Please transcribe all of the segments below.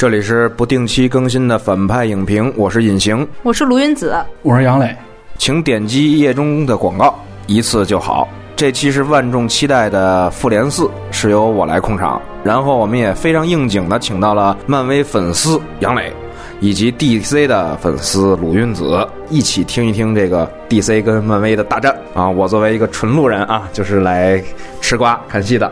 这里是不定期更新的反派影评，我是隐形，我是卢云子，我是杨磊，请点击页中的广告，一次就好。这期是万众期待的《复联四》，是由我来控场，然后我们也非常应景的请到了漫威粉丝杨磊，以及 DC 的粉丝鲁云子，一起听一听这个 DC 跟漫威的大战啊！我作为一个纯路人啊，就是来吃瓜看戏的。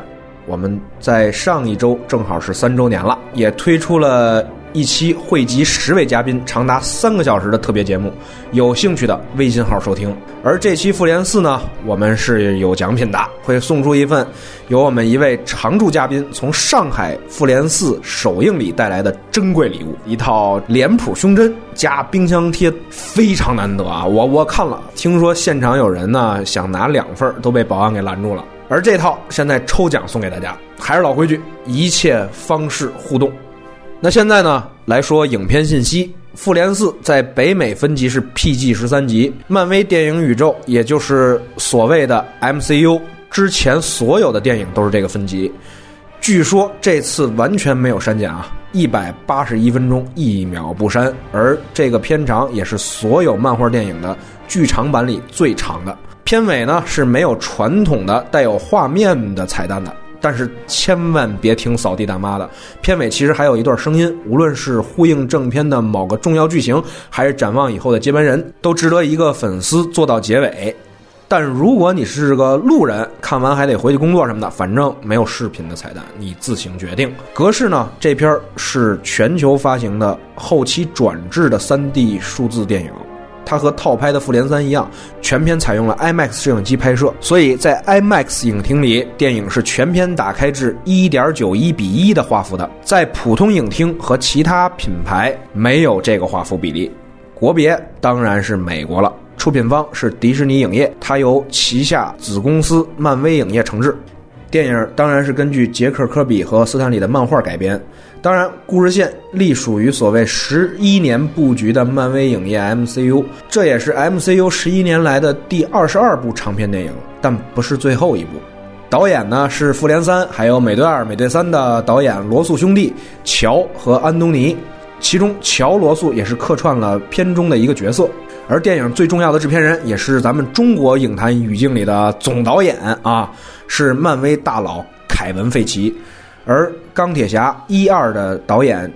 我们在上一周正好是三周年了，也推出了。一期汇集十位嘉宾，长达三个小时的特别节目，有兴趣的微信号收听。而这期复联四呢，我们是有奖品的，会送出一份由我们一位常驻嘉宾从上海复联四首映礼带来的珍贵礼物，一套脸谱胸针加冰箱贴，非常难得啊！我我看了，听说现场有人呢想拿两份，都被保安给拦住了。而这套现在抽奖送给大家，还是老规矩，一切方式互动。那现在呢？来说影片信息，《复联四》在北美分级是 PG 十三级。漫威电影宇宙，也就是所谓的 MCU 之前所有的电影都是这个分级。据说这次完全没有删减啊，一百八十一分钟，一秒不删。而这个片长也是所有漫画电影的剧场版里最长的。片尾呢是没有传统的带有画面的彩蛋的。但是千万别听扫地大妈的，片尾其实还有一段声音，无论是呼应正片的某个重要剧情，还是展望以后的接班人，都值得一个粉丝做到结尾。但如果你是个路人，看完还得回去工作什么的，反正没有视频的彩蛋，你自行决定。格式呢？这片是全球发行的后期转制的 3D 数字电影。它和套拍的《复联三》一样，全片采用了 IMAX 摄影机拍摄，所以在 IMAX 影厅里，电影是全片打开至1.91比1的画幅的。在普通影厅和其他品牌没有这个画幅比例。国别当然是美国了，出品方是迪士尼影业，它由旗下子公司漫威影业承制。电影当然是根据杰克·科比和斯坦李的漫画改编。当然，故事线隶属于所谓十一年布局的漫威影业 MCU，这也是 MCU 十一年来的第二十二部长片电影，但不是最后一部。导演呢是《复联三》还有《美队二》《美队三》的导演罗素兄弟乔和安东尼，其中乔罗素也是客串了片中的一个角色。而电影最重要的制片人，也是咱们中国影坛语境里的总导演啊，是漫威大佬凯文·费奇。而钢铁侠一二的导演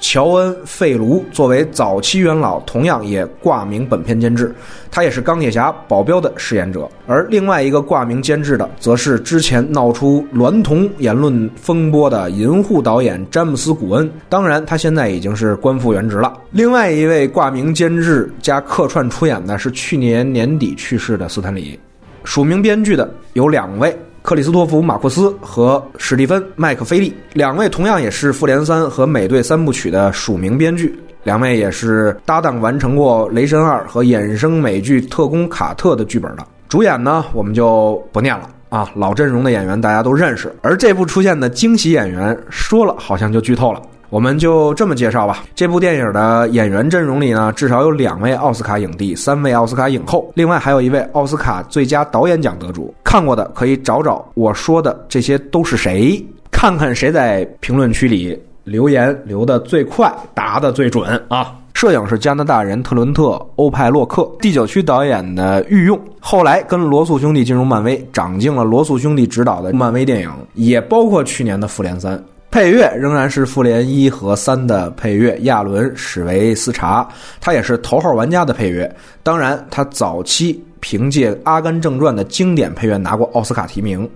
乔恩·费卢作为早期元老，同样也挂名本片监制，他也是钢铁侠保镖的饰演者。而另外一个挂名监制的，则是之前闹出娈童言论风波的银护导演詹姆斯·古恩。当然，他现在已经是官复原职了。另外一位挂名监制加客串出演的是去年年底去世的斯坦李。署名编剧的有两位。克里斯托弗·马库斯和史蒂芬·麦克菲利两位同样也是《复联三》和《美队三部曲》的署名编剧，两位也是搭档完成过《雷神二》和衍生美剧《特工卡特》的剧本的。主演呢，我们就不念了啊，老阵容的演员大家都认识。而这部出现的惊喜演员，说了好像就剧透了。我们就这么介绍吧。这部电影的演员阵容里呢，至少有两位奥斯卡影帝，三位奥斯卡影后，另外还有一位奥斯卡最佳导演奖得主。看过的可以找找我说的这些都是谁，看看谁在评论区里留言留的最快，答的最准啊！摄影是加拿大人特伦特·欧派洛克，第九区导演的御用，后来跟罗素兄弟进入漫威，长进了罗素兄弟执导的漫威电影，也包括去年的《复联三》。配乐仍然是《复联一》和三的配乐，亚伦·史维斯查，他也是头号玩家的配乐。当然，他早期凭借《阿甘正传》的经典配乐拿过奥斯卡提名。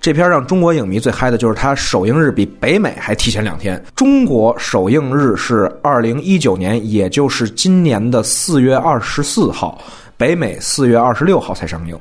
这片让中国影迷最嗨的就是它首映日比北美还提前两天。中国首映日是二零一九年，也就是今年的四月二十四号，北美四月二十六号才上映。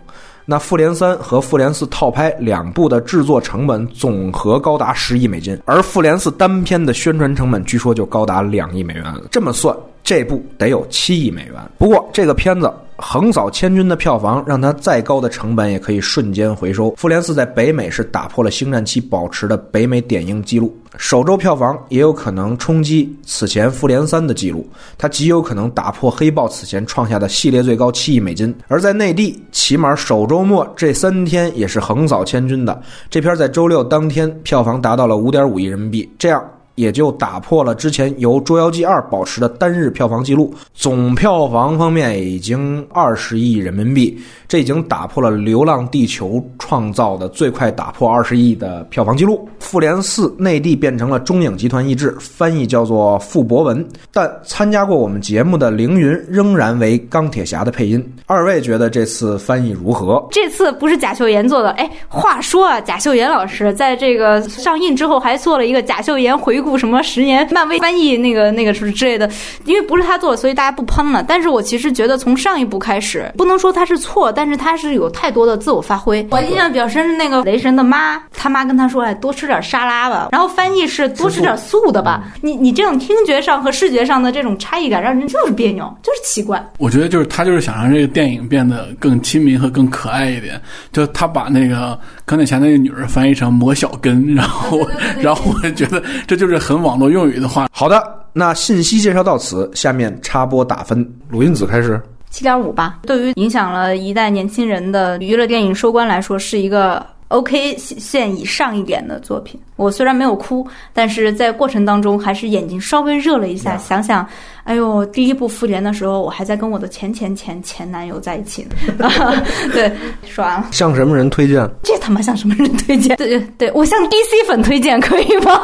那《复联三》和《复联四》套拍两部的制作成本总和高达十亿美金，而《复联四》单片的宣传成本据说就高达两亿美元。这么算，这部得有七亿美元。不过这个片子。横扫千军的票房，让它再高的成本也可以瞬间回收。《复联四》在北美是打破了星战七保持的北美点映记录，首周票房也有可能冲击此前《复联三》的记录，它极有可能打破黑豹此前创下的系列最高七亿美金。而在内地，起码首周末这三天也是横扫千军的。这片在周六当天票房达到了五点五亿人民币，这样。也就打破了之前由《捉妖记二》保持的单日票房记录，总票房方面已经二十亿人民币，这已经打破了《流浪地球》创造的最快打破二十亿的票房记录。《复联四》内地变成了中影集团译制，翻译叫做傅博文，但参加过我们节目的凌云仍然为钢铁侠的配音。二位觉得这次翻译如何？这次不是贾秀妍做的，哎，话说啊，贾秀妍老师在这个上映之后还做了一个贾秀妍回顾什么十年漫威翻译那个那个什么之类的，因为不是他做的，所以大家不喷了。但是我其实觉得从上一部开始，不能说他是错，但是他是有太多的自我发挥。我印象比较深是那个雷神的妈，他妈跟他说，哎，多吃点沙拉吧，然后翻译是多吃点素的吧。你你这种听觉上和视觉上的这种差异感，让人就是别扭，就是奇怪。我觉得就是他就是想让这个电影变得更亲民和更可爱一点，就他把那个钢铁侠那个女儿翻译成魔小根，然 后然后我觉得这就是很网络用语的话。好的，那信息介绍到此，下面插播打分，鲁音子开始。七点五吧，对于影响了一代年轻人的娱乐电影收官来说，是一个 OK 线以上一点的作品。我虽然没有哭，但是在过程当中还是眼睛稍微热了一下。想想，哎呦，第一部复联的时候，我还在跟我的前前前前男友在一起呢。对，说完了。向什么人推荐？这他妈向什么人推荐？对对对，我向 DC 粉推荐可以吗？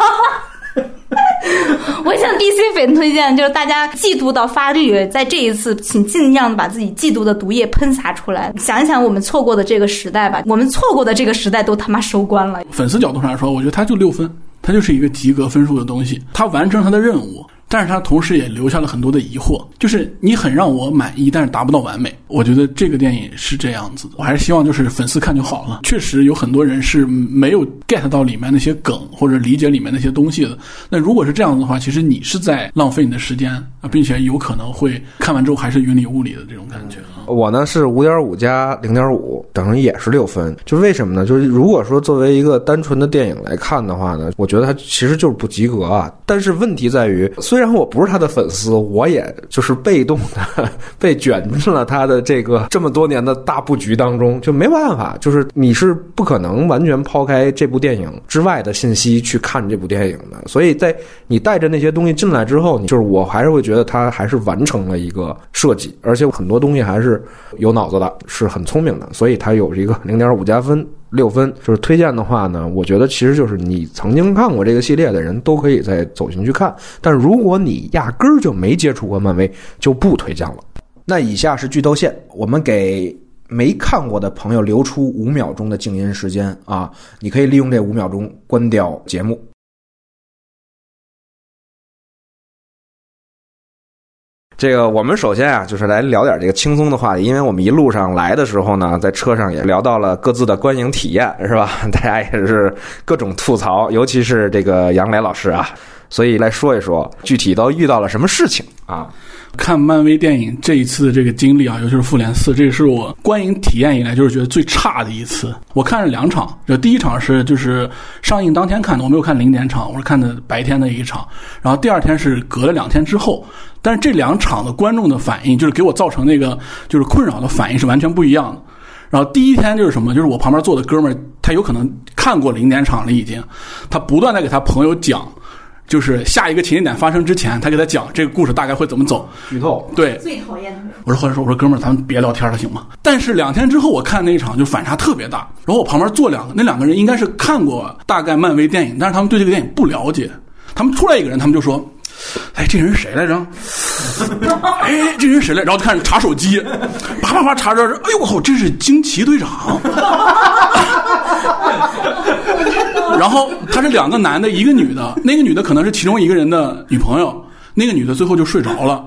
我向 DC 粉推荐，就是大家嫉妒到发绿，在这一次，请尽量的把自己嫉妒的毒液喷洒出来。想一想我们错过的这个时代吧，我们错过的这个时代都他妈收官了。粉丝角度上来说，我觉得他就六分，他就是一个及格分数的东西，他完成他的任务。但是他同时也留下了很多的疑惑，就是你很让我满意，但是达不到完美。我觉得这个电影是这样子的，我还是希望就是粉丝看就好了。确实有很多人是没有 get 到里面那些梗或者理解里面那些东西的。那如果是这样子的话，其实你是在浪费你的时间啊，并且有可能会看完之后还是云里雾里的这种感觉。我呢是五点五加零点五，等于也是六分。就是为什么呢？就是如果说作为一个单纯的电影来看的话呢，我觉得它其实就是不及格啊。但是问题在于，虽然我不是他的粉丝，我也就是被动的被卷进了他的这个这么多年的大布局当中，就没办法。就是你是不可能完全抛开这部电影之外的信息去看这部电影的。所以在你带着那些东西进来之后，你就是我还是会觉得他还是完成了一个设计，而且很多东西还是有脑子的，是很聪明的。所以他有一个 零点五加分。六分就是推荐的话呢，我觉得其实就是你曾经看过这个系列的人都可以再走进去看。但如果你压根儿就没接触过漫威，就不推荐了。那以下是剧透线，我们给没看过的朋友留出五秒钟的静音时间啊，你可以利用这五秒钟关掉节目。这个我们首先啊，就是来聊点这个轻松的话题，因为我们一路上来的时候呢，在车上也聊到了各自的观影体验，是吧？大家也是各种吐槽，尤其是这个杨磊老师啊，所以来说一说具体都遇到了什么事情啊。看漫威电影这一次的这个经历啊，尤其是复联四，这个是我观影体验以来就是觉得最差的一次。我看了两场，这第一场是就是上映当天看的，我没有看零点场，我是看的白天的一场。然后第二天是隔了两天之后，但是这两场的观众的反应，就是给我造成那个就是困扰的反应是完全不一样的。然后第一天就是什么，就是我旁边坐的哥们儿，他有可能看过零点场了已经，他不断的给他朋友讲。就是下一个情节点发生之前，他给他讲这个故事大概会怎么走。剧透。对。最讨厌的。我说后来说我说哥们儿，咱们别聊天了行吗？但是两天之后我看那一场就反差特别大。然后我旁边坐两个，那两个人应该是看过大概漫威电影，但是他们对这个电影不了解。他们出来一个人，他们就说：“哎，这人谁来着？哎，这人谁来？”然后就开始查手机，啪啪啪查着，哎呦我靠，这是惊奇队长。然后他是两个男的，一个女的，那个女的可能是其中一个人的女朋友，那个女的最后就睡着了。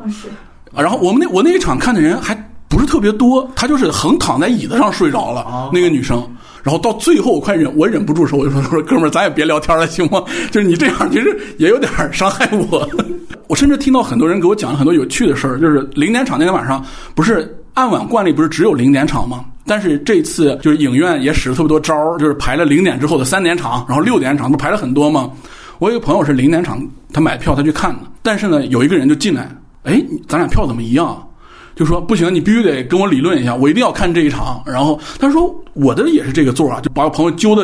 然后我们那我那一场看的人还不是特别多，她就是横躺在椅子上睡着了，那个女生。然后到最后我快忍我忍不住的时候，我就说说哥们儿，咱也别聊天了，行吗？就是你这样其实也有点伤害我。我甚至听到很多人给我讲了很多有趣的事儿，就是零点场那天晚上不是按晚惯例不是只有零点场吗？但是这次就是影院也使了特别多招儿，就是排了零点之后的三点场，然后六点场不排了很多吗？我有个朋友是零点场，他买票他去看的，但是呢有一个人就进来，哎，咱俩票怎么一样？就说不行，你必须得跟我理论一下，我一定要看这一场。然后他说我的也是这个座啊，就把我朋友揪到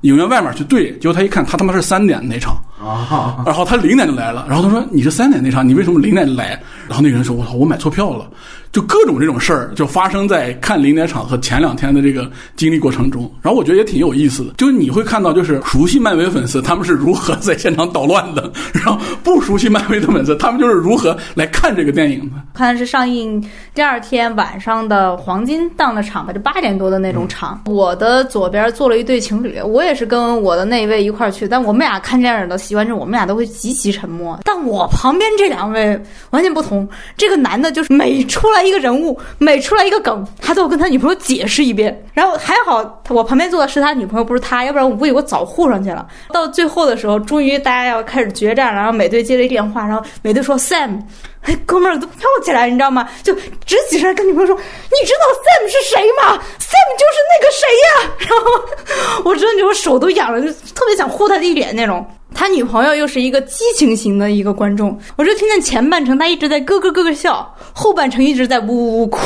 影院外面去对，结果他一看，他他妈是三点那场，啊，然后他零点就来了，然后他说你是三点那场，你为什么零点就来？然后那个人说，我操，我买错票了。就各种这种事儿，就发生在看零点场和前两天的这个经历过程中。然后我觉得也挺有意思的，就是你会看到，就是熟悉漫威粉丝他们是如何在现场捣乱的，然后不熟悉漫威的粉丝他们就是如何来看这个电影的。看的是上映第二天晚上的黄金档的场吧，就八点多的那种场。我的左边坐了一对情侣，我也是跟我的那一位一块儿去，但我们俩看电影的习惯是，我们俩都会极其沉默。但我旁边这两位完全不同，这个男的就是每出来一个人物，每出来一个梗，他都要跟他女朋友解释一遍。然后还好我旁边坐的是他女朋友，不是他，要不然我估计我早护上去了。到最后的时候，终于大家要开始决战了，然后美队接了一电话，然后美队说 Sam。哎，哥们儿都跳起来，你知道吗？就直起身跟女朋友说：“你知道 Sam 是谁吗？Sam 就是那个谁呀。”然后我真的我手都痒了，就特别想呼他一脸那种。他女朋友又是一个激情型的一个观众，我就听见前半程他一直在咯咯咯咯笑，后半程一直在呜呜呜哭。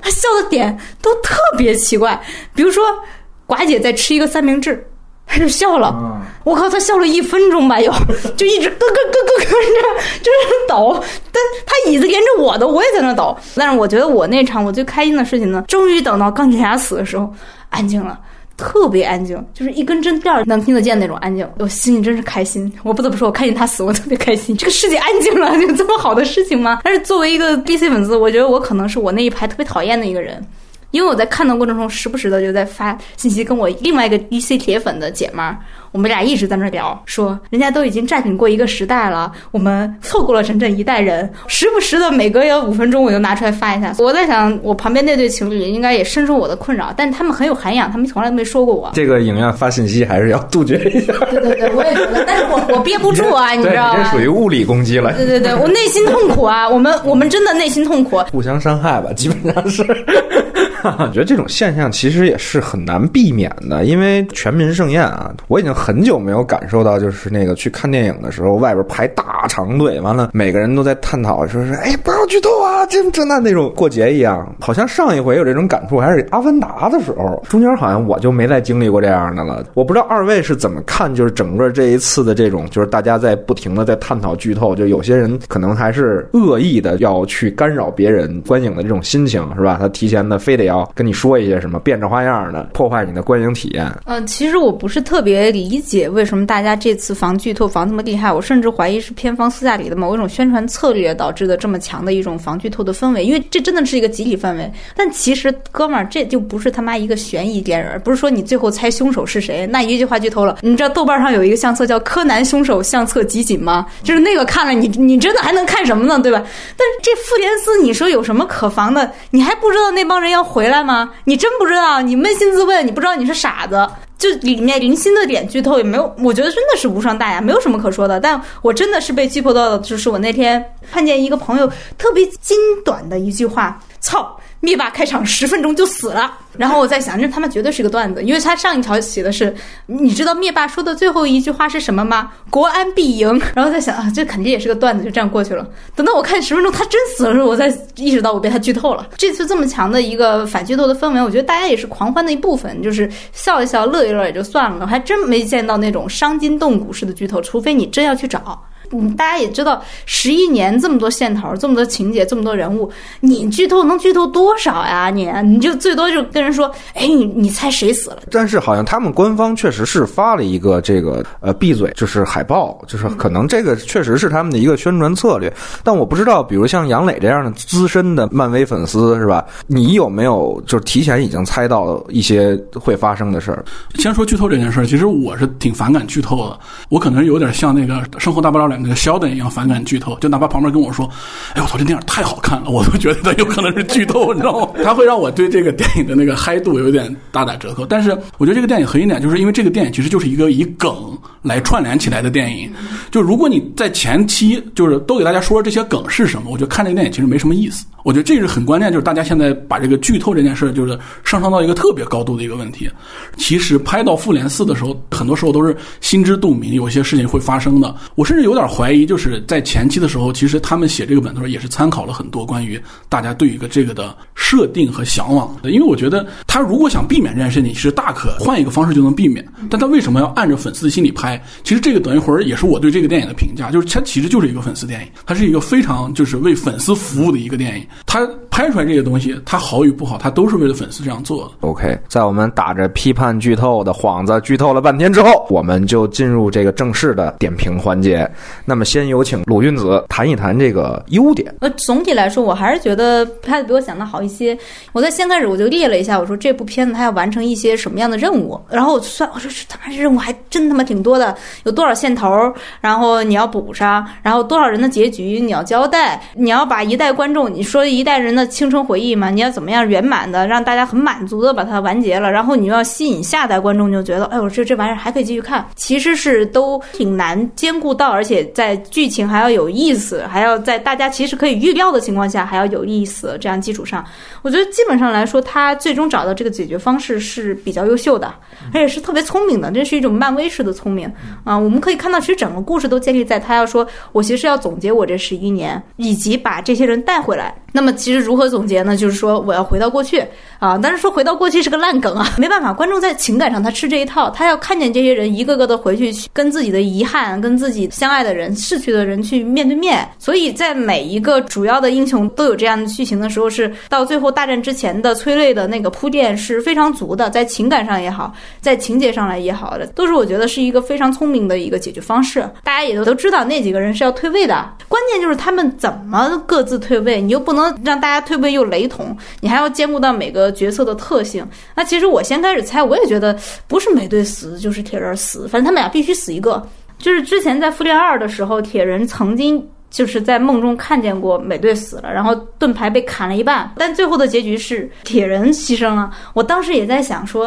他笑的点都特别奇怪，比如说寡姐在吃一个三明治。他就笑了，我靠，他笑了一分钟吧，又，就一直咯咯咯咯咯着，就是抖。但他椅子连着我的，我也在那抖。但是我觉得我那场我最开心的事情呢，终于等到钢铁侠死的时候，安静了，特别安静，就是一根针掉能听得见那种安静。我心里真是开心。我不得不说，我看见他死，我特别开心。这个世界安静了，有这么好的事情吗？但是作为一个 DC 粉丝，我觉得我可能是我那一排特别讨厌的一个人。因为我在看的过程中，时不时的就在发信息跟我另外一个 DC 铁粉的姐们儿，我们俩一直在那聊，说人家都已经占领过一个时代了，我们错过了整整一代人。时不时的每隔有五分钟，我就拿出来发一下。我在想，我旁边那对情侣应该也深受我的困扰，但他们很有涵养，他们从来都没说过我。这个影院发信息还是要杜绝一下。对 对对，我也觉得，但是我我憋不住啊，你知道吗？这属于物理攻击了。对对对，我内心痛苦啊，我们我们真的内心痛苦，互相伤害吧，基本上是。我觉得这种现象其实也是很难避免的，因为全民盛宴啊，我已经很久没有感受到，就是那个去看电影的时候，外边排大长队，完了每个人都在探讨，说是哎不要剧透啊，这这那那种过节一样。好像上一回有这种感触还是《阿凡达》的时候，中间好像我就没再经历过这样的了。我不知道二位是怎么看，就是整个这一次的这种，就是大家在不停的在探讨剧透，就有些人可能还是恶意的要去干扰别人观影的这种心情，是吧？他提前的非得要跟你说一些什么变着花样的破坏你的观影体验。嗯，其实我不是特别理解为什么大家这次防剧透防这么厉害，我甚至怀疑是片方私下里的某一种宣传策略导致的这么强的一种防剧透的氛围，因为这真的是一个集体氛围。但其实哥们儿，这就不是他妈一个悬疑电影，不是说你最后猜凶手是谁，那一句话剧透了。你知道豆瓣上有一个相册叫《柯南凶手相册集锦》吗？就是那个看了你，你真的还能看什么呢？对吧？但是这复联四，你说有什么可防的？你还不知道那帮人要回来吗？你真不知道？你扪心自问，你不知道你是傻子？就里面零星的点剧透也没有，我觉得真的是无伤大雅，没有什么可说的。但我真的是被剧透到的，就是我那天看见一个朋友特别精短的一句话：“操，灭霸开场十分钟就死了。”然后我在想，这他妈绝对是个段子，因为他上一条写的是，你知道灭霸说的最后一句话是什么吗？国安必赢。然后在想啊，这肯定也是个段子，就这样过去了。等到我看十分钟他真死了时候，我才意识到我被他剧透了。这次这么强的一个反剧透的氛围，我觉得大家也是狂欢的一部分，就是笑一笑、乐一乐也就算了。我还真没见到那种伤筋动骨式的剧透，除非你真要去找。嗯，大家也知道，十一年这么多线头，这么多情节，这么多人物，你剧透能剧透多少呀？你你就最多就跟人说，哎，你你猜谁死了？但是好像他们官方确实是发了一个这个呃闭嘴，就是海报，就是可能这个确实是他们的一个宣传策略。但我不知道，比如像杨磊这样的资深的漫威粉丝是吧？你有没有就是提前已经猜到一些会发生的事儿？先说剧透这件事儿，其实我是挺反感剧透的，我可能有点像那个《生活大爆炸》里那个肖登一样反感剧透，就哪怕旁边跟我说：“哎，我操，这电影太好看了！”我都觉得它有可能是剧透，你知道吗？它会让我对这个电影的那个嗨度有点大打折扣。但是我觉得这个电影核心点就是因为这个电影其实就是一个以梗来串联起来的电影。就如果你在前期就是都给大家说这些梗是什么，我觉得看这个电影其实没什么意思。我觉得这是很关键，就是大家现在把这个剧透这件事就是上升到一个特别高度的一个问题。其实拍到复联四的时候，很多时候都是心知肚明，有些事情会发生的。我甚至有点怀疑，就是在前期的时候，其实他们写这个本的时候也是参考了很多关于大家对一个这个的设定和向往。因为我觉得他如果想避免这件事情，其实大可换一个方式就能避免。但他为什么要按着粉丝的心理拍？其实这个等一会儿也是我对这个电影的评价，就是它其实就是一个粉丝电影，它是一个非常就是为粉丝服务的一个电影。它拍出来这些东西，它好与不好，它都是为了粉丝这样做的。OK，在我们打着批判剧透的幌子剧透了半天之后，我们就进入这个正式的点评环节。那么，先有请鲁韵子谈一谈这个优点。呃，总体来说，我还是觉得拍的比我想的好一些。我在先开始我就列了一下，我说这部片子它要完成一些什么样的任务，然后我算，我说这他妈这任务还真他妈挺多的，有多少线头，然后你要补上，然后多少人的结局你要交代，你要把一代观众，你说一代人的青春回忆嘛，你要怎么样圆满的让大家很满足的把它完结了，然后你又要吸引下代观众，就觉得哎呦这这玩意儿还可以继续看，其实是都挺难兼顾到，而且在剧情还要有意思，还要在大家其实可以预料的情况下还要有意思，这样基础上，我觉得基本上来说，他最终找到这个解决方式是比较优秀的，而且是特别聪明的，这是一种漫威式的聪明啊。我们可以看到，其实整个故事都建立在他要说，我其实要总结我这十一年，以及把这些人带回来。那么其实如何总结呢？就是说我要回到过去啊，但是说回到过去是个烂梗啊，没办法，观众在情感上他吃这一套，他要看见这些人一个个的回去，跟自己的遗憾，跟自己相爱的人、逝去的人去面对面。所以在每一个主要的英雄都有这样的剧情的时候，是到最后大战之前的催泪的那个铺垫是非常足的，在情感上也好，在情节上来也好的，都是我觉得是一个非常聪明的一个解决方式。大家也都都知道那几个人是要退位的，关键就是他们怎么各自退位，你又不能让大家退位又雷同，你还要兼顾到每个角色的特性。那其实我先开始猜，我也觉得不是美队死就是铁人死，反正他们俩必须死一个。就是之前在复联二的时候，铁人曾经就是在梦中看见过美队死了，然后盾牌被砍了一半，但最后的结局是铁人牺牲了。我当时也在想说，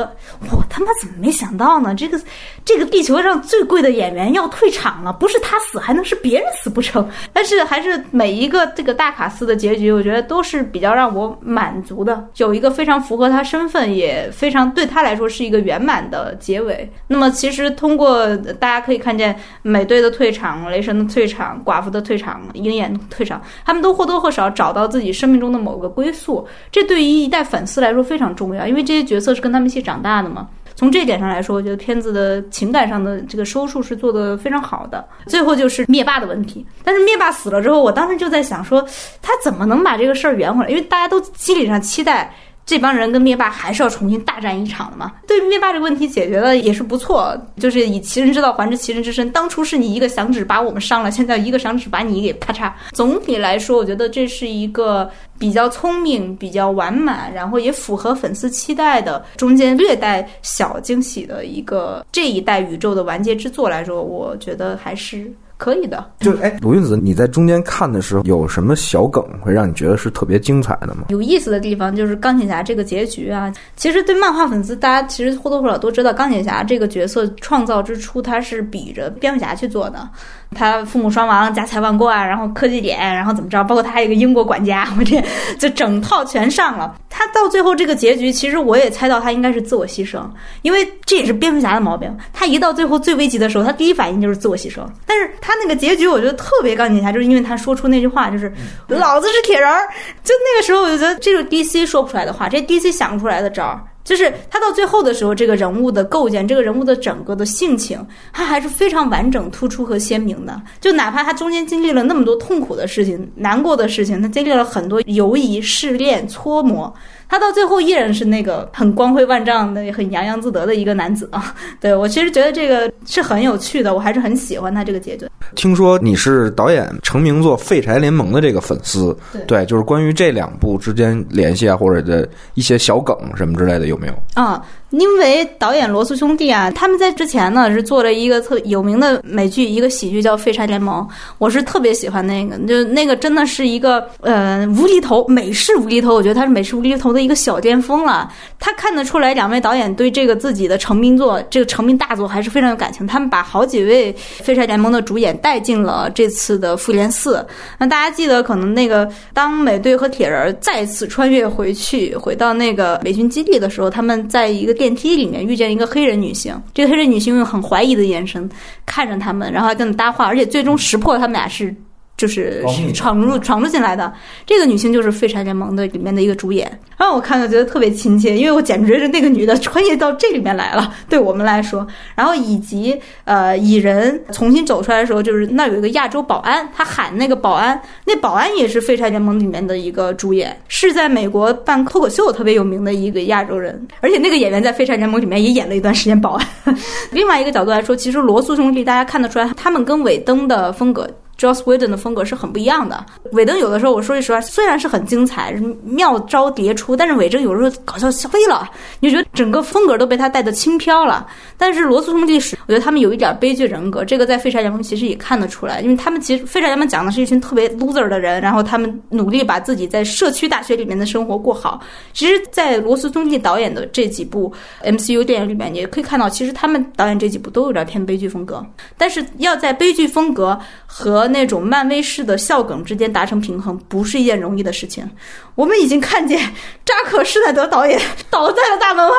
我他妈怎么没想到呢？这个这个地球上最贵的演员要退场了，不是他死还能是别人死不成？但是还是每一个这个大卡司的结局，我觉得都是比较让我满足的，有一个非常符合他身份，也非常对他来说是一个圆满的结尾。那么其实通过大家可以看见美队的退场、雷神的退场、寡妇的退场、鹰眼退场，他们都或多或少找到自己生命中的某个归宿，这对于一代粉丝来说非常重要，因为这些角色是跟他们一起长大的嘛。从这点上来说，我觉得片子的情感上的这个收束是做的非常好的。最后就是灭霸的问题，但是灭霸死了之后，我当时就在想说，他怎么能把这个事儿圆回来？因为大家都心理上期待。这帮人跟灭霸还是要重新大战一场的嘛？对灭霸这个问题解决的也是不错，就是以其人之道还治其人之身。当初是你一个响指把我们伤了，现在一个响指把你给咔嚓。总体来说，我觉得这是一个比较聪明、比较完满，然后也符合粉丝期待的，中间略带小惊喜的一个这一代宇宙的完结之作来说，我觉得还是。可以的，就哎，鲁韵子，你在中间看的时候有什么小梗会让你觉得是特别精彩的吗？有意思的地方就是钢铁侠这个结局啊，其实对漫画粉丝，大家其实或多或少都知道，钢铁侠这个角色创造之初，他是比着蝙蝠侠去做的。他父母双亡，家财万贯，然后科技点，然后怎么着？包括他还有一个英国管家，我 这就整套全上了。他到最后这个结局，其实我也猜到他应该是自我牺牲，因为这也是蝙蝠侠的毛病。他一到最后最危急的时候，他第一反应就是自我牺牲。但是他那个结局，我觉得特别钢铁侠，就是因为他说出那句话，就是“老子是铁人儿”。就那个时候，我就觉得这是 DC 说不出来的话，这 DC 想不出来的招儿。就是他到最后的时候，这个人物的构建，这个人物的整个的性情，他还是非常完整、突出和鲜明的。就哪怕他中间经历了那么多痛苦的事情、难过的事情，他经历了很多犹疑、试炼、搓磨，他到最后依然是那个很光辉万丈的、很洋洋自得的一个男子啊。对我其实觉得这个是很有趣的，我还是很喜欢他这个结局。听说你是导演成名作《废柴联盟》的这个粉丝，对就是关于这两部之间联系啊，或者的一些小梗什么之类的，有没有？啊、因为导演罗素兄弟啊，他们在之前呢是做了一个特有名的美剧，一个喜剧叫《废柴联盟》，我是特别喜欢那个，就那个真的是一个呃无厘头美式无厘头，我觉得他是美式无厘头的一个小巅峰了。他看得出来，两位导演对这个自己的成名作，这个成名大作还是非常有感情。他们把好几位《废柴联盟》的主演带进了这次的复联四。那大家记得，可能那个当美队和铁人再次穿越回去，回到那个美军基地的时候，他们在一个电梯里面遇见一个黑人女性，这个黑人女性用很怀疑的眼神看着他们，然后还跟他们搭话，而且最终识破他们俩是。就是闯入闯入进来的这个女性就是《废柴联盟》的里面的一个主演，让我看了觉得特别亲切，因为我简直是那个女的穿越到这里面来了，对我们来说。然后以及呃蚁人重新走出来的时候，就是那有一个亚洲保安，他喊那个保安，那保安也是《废柴联盟》里面的一个主演，是在美国办脱口秀特别有名的一个亚洲人，而且那个演员在《废柴联盟》里面也演了一段时间保安。另外一个角度来说，其实罗素兄弟大家看得出来，他们跟尾灯的风格。Joss Whedon 的风格是很不一样的。尾灯有的时候，我说句实话，虽然是很精彩，妙招迭出，但是尾灯有时候搞笑飞了，你就觉得整个风格都被他带的轻飘了。但是罗素兄弟史，我觉得他们有一点悲剧人格，这个在废柴联盟其实也看得出来，因为他们其实废柴联盟讲的是一群特别 loser 的人，然后他们努力把自己在社区大学里面的生活过好。其实，在罗素兄弟导演的这几部 MCU 电影里面，也可以看到，其实他们导演这几部都有点偏悲剧风格，但是要在悲剧风格和那种漫威式的笑梗之间达成平衡，不是一件容易的事情。我们已经看见扎克施耐德导演倒在了大门外，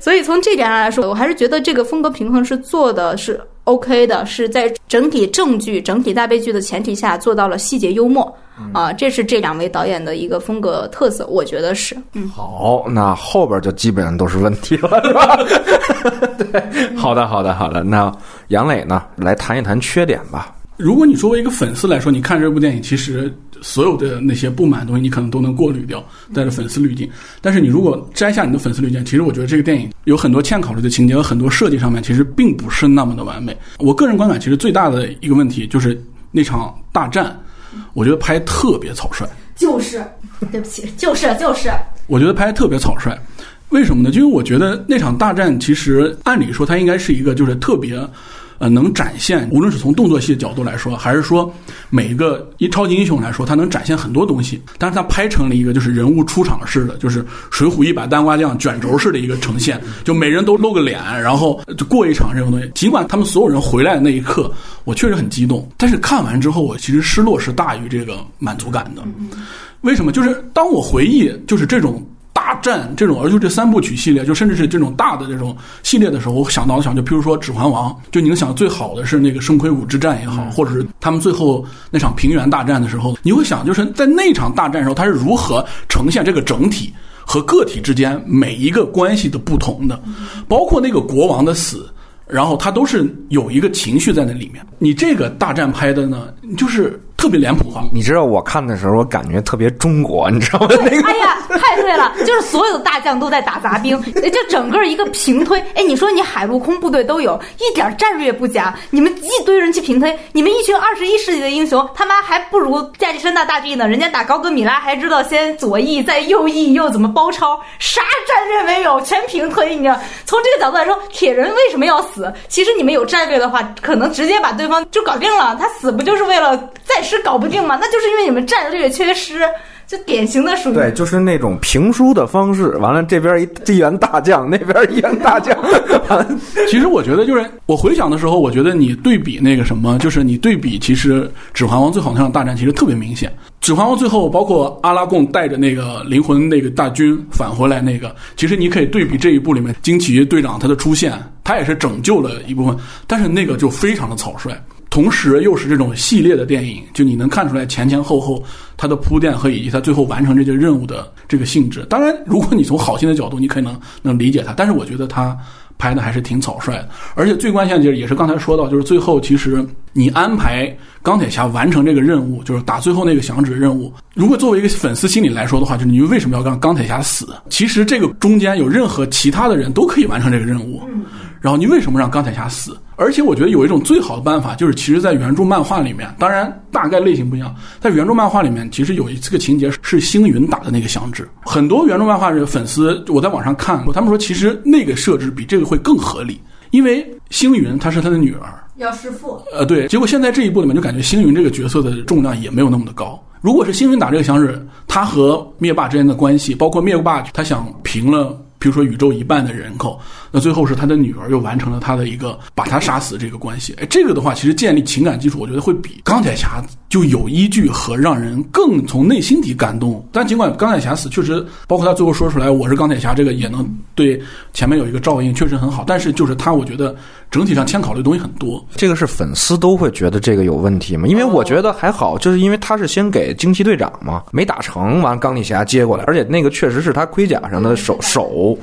所以从这点上来说，我还是觉得这个风格平衡是做的是 OK 的，是在整体正剧、整体大悲剧的前提下做到了细节幽默啊，这是这两位导演的一个风格特色，我觉得是。嗯，好，那后边就基本上都是问题了，是吧？对，好的，好的，好的。那杨磊呢，来谈一谈缺点吧。如果你作为一个粉丝来说，你看这部电影，其实所有的那些不满的东西，你可能都能过滤掉，带着粉丝滤镜。但是你如果摘下你的粉丝滤镜，其实我觉得这个电影有很多欠考虑的情节和很多设计上面，其实并不是那么的完美。我个人观感，其实最大的一个问题就是那场大战，我觉得拍特别草率。就是，对不起，就是就是。我觉得拍特别草率，为什么呢？就因为我觉得那场大战其实按理说它应该是一个就是特别，呃，能展现，无论是从动作戏的角度来说，还是说每一个一超级英雄来说，它能展现很多东西。但是它拍成了一个就是人物出场式的，就是水浒一百单瓜将卷轴式的一个呈现，就每人都露个脸，然后就过一场这种东西。尽管他们所有人回来的那一刻，我确实很激动，但是看完之后，我其实失落是大于这个满足感的。为什么？就是当我回忆就是这种大战这种，而就这三部曲系列，就甚至是这种大的这种系列的时候，我想到想就譬如说《指环王》，就你能想最好的是那个圣盔谷之战也好，或者是他们最后那场平原大战的时候，你会想就是在那场大战的时候，他是如何呈现这个整体和个体之间每一个关系的不同的，包括那个国王的死。然后他都是有一个情绪在那里面。你这个大战拍的呢，就是特别脸谱化。你知道我看的时候，我感觉特别中国，你知道吗？那个哎呀，太对了，就是所有的大将都在打杂兵，就整个一个平推。哎，你说你海陆空部队都有，一点战略不假，你们一堆人去平推，你们一群二十一世纪的英雄，他妈还不如亚历山大大帝呢。人家打高格米拉还知道先左翼再右翼，又怎么包抄，啥战略没有，全平推。你知道，从这个角度来说，铁人为什么要死？其实你们有战略的话，可能直接把对方就搞定了。他死不就是为了暂时搞不定吗？那就是因为你们战略缺失。就典型的属于对，就是那种评书的方式。完了，这边一一员大将，那边一员大将。完了其实我觉得，就是我回想的时候，我觉得你对比那个什么，就是你对比，其实《指环王》最后那场大战其实特别明显。《指环王》最后，包括阿拉贡带着那个灵魂那个大军返回来那个，其实你可以对比这一部里面惊奇队长他的出现，他也是拯救了一部分，但是那个就非常的草率。同时又是这种系列的电影，就你能看出来前前后后它的铺垫和以及它最后完成这些任务的这个性质。当然，如果你从好心的角度，你可能能理解它，但是我觉得它拍的还是挺草率的。而且最关键的就是，也是刚才说到，就是最后其实你安排钢铁侠完成这个任务，就是打最后那个响指任务。如果作为一个粉丝心理来说的话，就是你为什么要让钢铁侠死？其实这个中间有任何其他的人都可以完成这个任务。然后你为什么让钢铁侠死？而且我觉得有一种最好的办法，就是其实，在原著漫画里面，当然大概类型不一样，在原著漫画里面，其实有一次个情节是星云打的那个响指。很多原著漫画的粉丝，我在网上看过，他们说其实那个设置比这个会更合理，因为星云她是他的女儿，要弑父。呃，对，结果现在这一部里面就感觉星云这个角色的重量也没有那么的高。如果是星云打这个响指，他和灭霸之间的关系，包括灭霸他想平了比如说宇宙一半的人口，那最后是他的女儿又完成了他的一个把他杀死这个关系。哎，这个的话，其实建立情感基础，我觉得会比钢铁侠就有依据和让人更从内心底感动。但尽管钢铁侠死确实，包括他最后说出来我是钢铁侠，这个也能对前面有一个照应，确实很好。但是就是他，我觉得整体上欠考虑的东西很多。这个是粉丝都会觉得这个有问题吗？因为我觉得还好，就是因为他是先给惊奇队长嘛，没打成，完钢铁侠接过来，而且那个确实是他盔甲上的手手。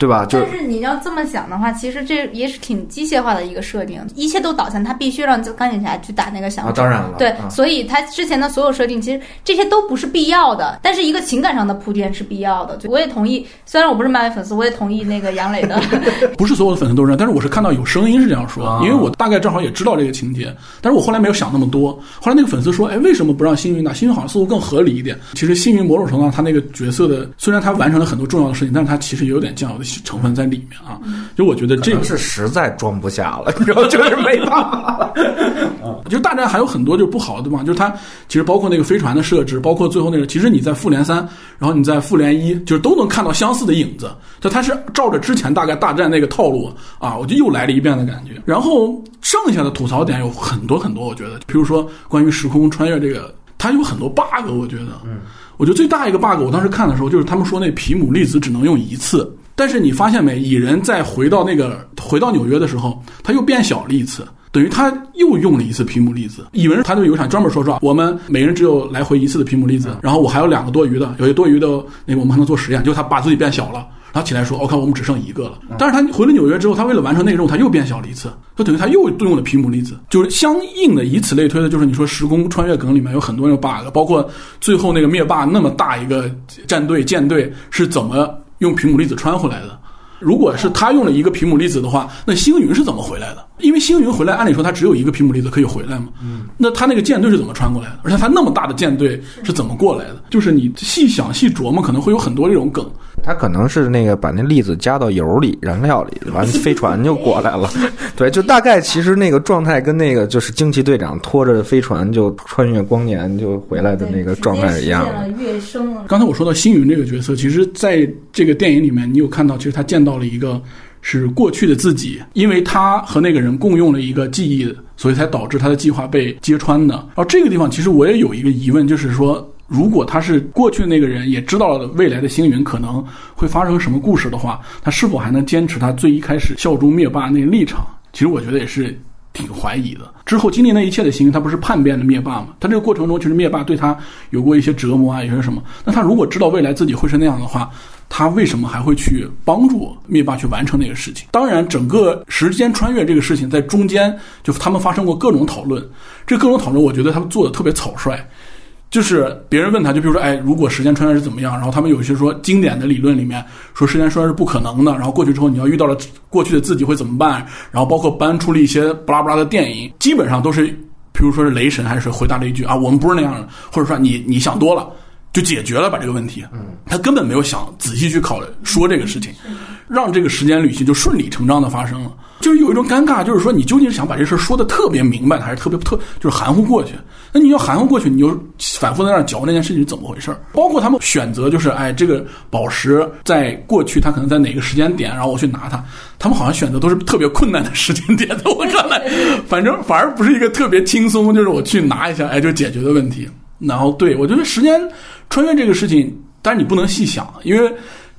对吧？就但是你要这么想的话，其实这也是挺机械化的一个设定，一切都导向他必须让钢铁侠去打那个响啊，当然了，对，啊所以他之前的所有设定，其实这些都不是必要的，但是一个情感上的铺垫是必要的。我也同意，虽然我不是漫威粉丝，我也同意那个杨磊的。不是所有的粉丝都认，但是我是看到有声音是这样说，啊因为我大概正好也知道这个情节，但是我后来没有想那么多。后来那个粉丝说，哎，为什么不让星云打？星云好像似乎更合理一点。其实星云某种程度上，他那个角色的虽然他完成了很多重要的事情，但是他其实也有点酱油的成分在里面啊。就我觉得这个这个是实在装不下了，你知道，就是没办法了。就大战还有很多就是不好的地方，就是它其实包括那个飞船的设置，包括最后那个，其实你在复联三，然后你在复联一，就是都能看到相似的影子。就它是照着之前大概大战那个套路啊，我就又来了一遍的感觉。然后剩下的吐槽点有很多很多，我觉得，比如说关于时空穿越这个，它有很多 bug，我觉得，嗯，我觉得最大一个 bug，我当时看的时候就是他们说那皮姆粒子只能用一次。但是你发现没，蚁人在回到那个回到纽约的时候，他又变小了一次，等于他又用了一次皮姆粒子。蚁人团队有一场专门说说，我们每人只有来回一次的皮姆粒子，然后我还有两个多余的，有些多余的那个我们还能做实验，就他把自己变小了。然后起来说：“我、看我们只剩一个了。”但是他回了纽约之后，他为了完成那个任务，他又变小了一次，就等于他又用了皮姆粒子，就是相应的，以此类推的，就是你说时空穿越梗里面有很多那个 bug，包括最后那个灭霸那么大一个战队舰队是怎么用苹果粒子穿回来的？如果是他用了一个皮姆粒子的话，那星云是怎么回来的？因为星云回来，按理说他只有一个皮姆粒子可以回来嘛。嗯，那他那个舰队是怎么穿过来的？而且他那么大的舰队是怎么过来的？就是你细想细琢磨，可能会有很多这种梗。他可能是那个把那粒子加到油里、燃料里，完了飞船就过来了。对，就大概其实那个状态跟那个就是惊奇队长拖着飞船就穿越光年就回来的那个状态是一样的。跃升了。刚才我说到星云这个角色，其实在这个电影里面，你有看到，其实他见到到了一个是过去的自己，因为他和那个人共用了一个记忆，所以才导致他的计划被揭穿的。然后这个地方，其实我也有一个疑问，就是说。如果他是过去的那个人，也知道了未来的星云可能会发生什么故事的话，他是否还能坚持他最一开始效忠灭霸那个立场？其实我觉得也是挺怀疑的。之后经历那一切的星云，他不是叛变了灭霸吗？他这个过程中，其实灭霸对他有过一些折磨啊，有些什么？那他如果知道未来自己会是那样的话，他为什么还会去帮助灭霸去完成那个事情？当然，整个时间穿越这个事情在中间，就他们发生过各种讨论。这各种讨论，我觉得他们做的特别草率。就是别人问他，就比如说，哎，如果时间穿越是怎么样？然后他们有些说经典的理论里面说时间穿越是不可能的。然后过去之后，你要遇到了过去的自己会怎么办？然后包括搬出了一些巴拉巴拉的电影，基本上都是，比如说是雷神还是回答了一句啊，我们不是那样的，或者说你你想多了，就解决了把这个问题。嗯，他根本没有想仔细去考虑说这个事情，让这个时间旅行就顺理成章的发生了。就是有一种尴尬，就是说你究竟是想把这事儿说的特别明白，还是特别特就是含糊过去？那你要含糊过去，你就反复在那儿嚼那件事情是怎么回事儿？包括他们选择，就是哎，这个宝石在过去，它可能在哪个时间点，然后我去拿它。他们好像选择都是特别困难的时间点，在我看来，反正反而不是一个特别轻松，就是我去拿一下，哎，就解决的问题。然后对我觉得时间穿越这个事情，但是你不能细想，因为。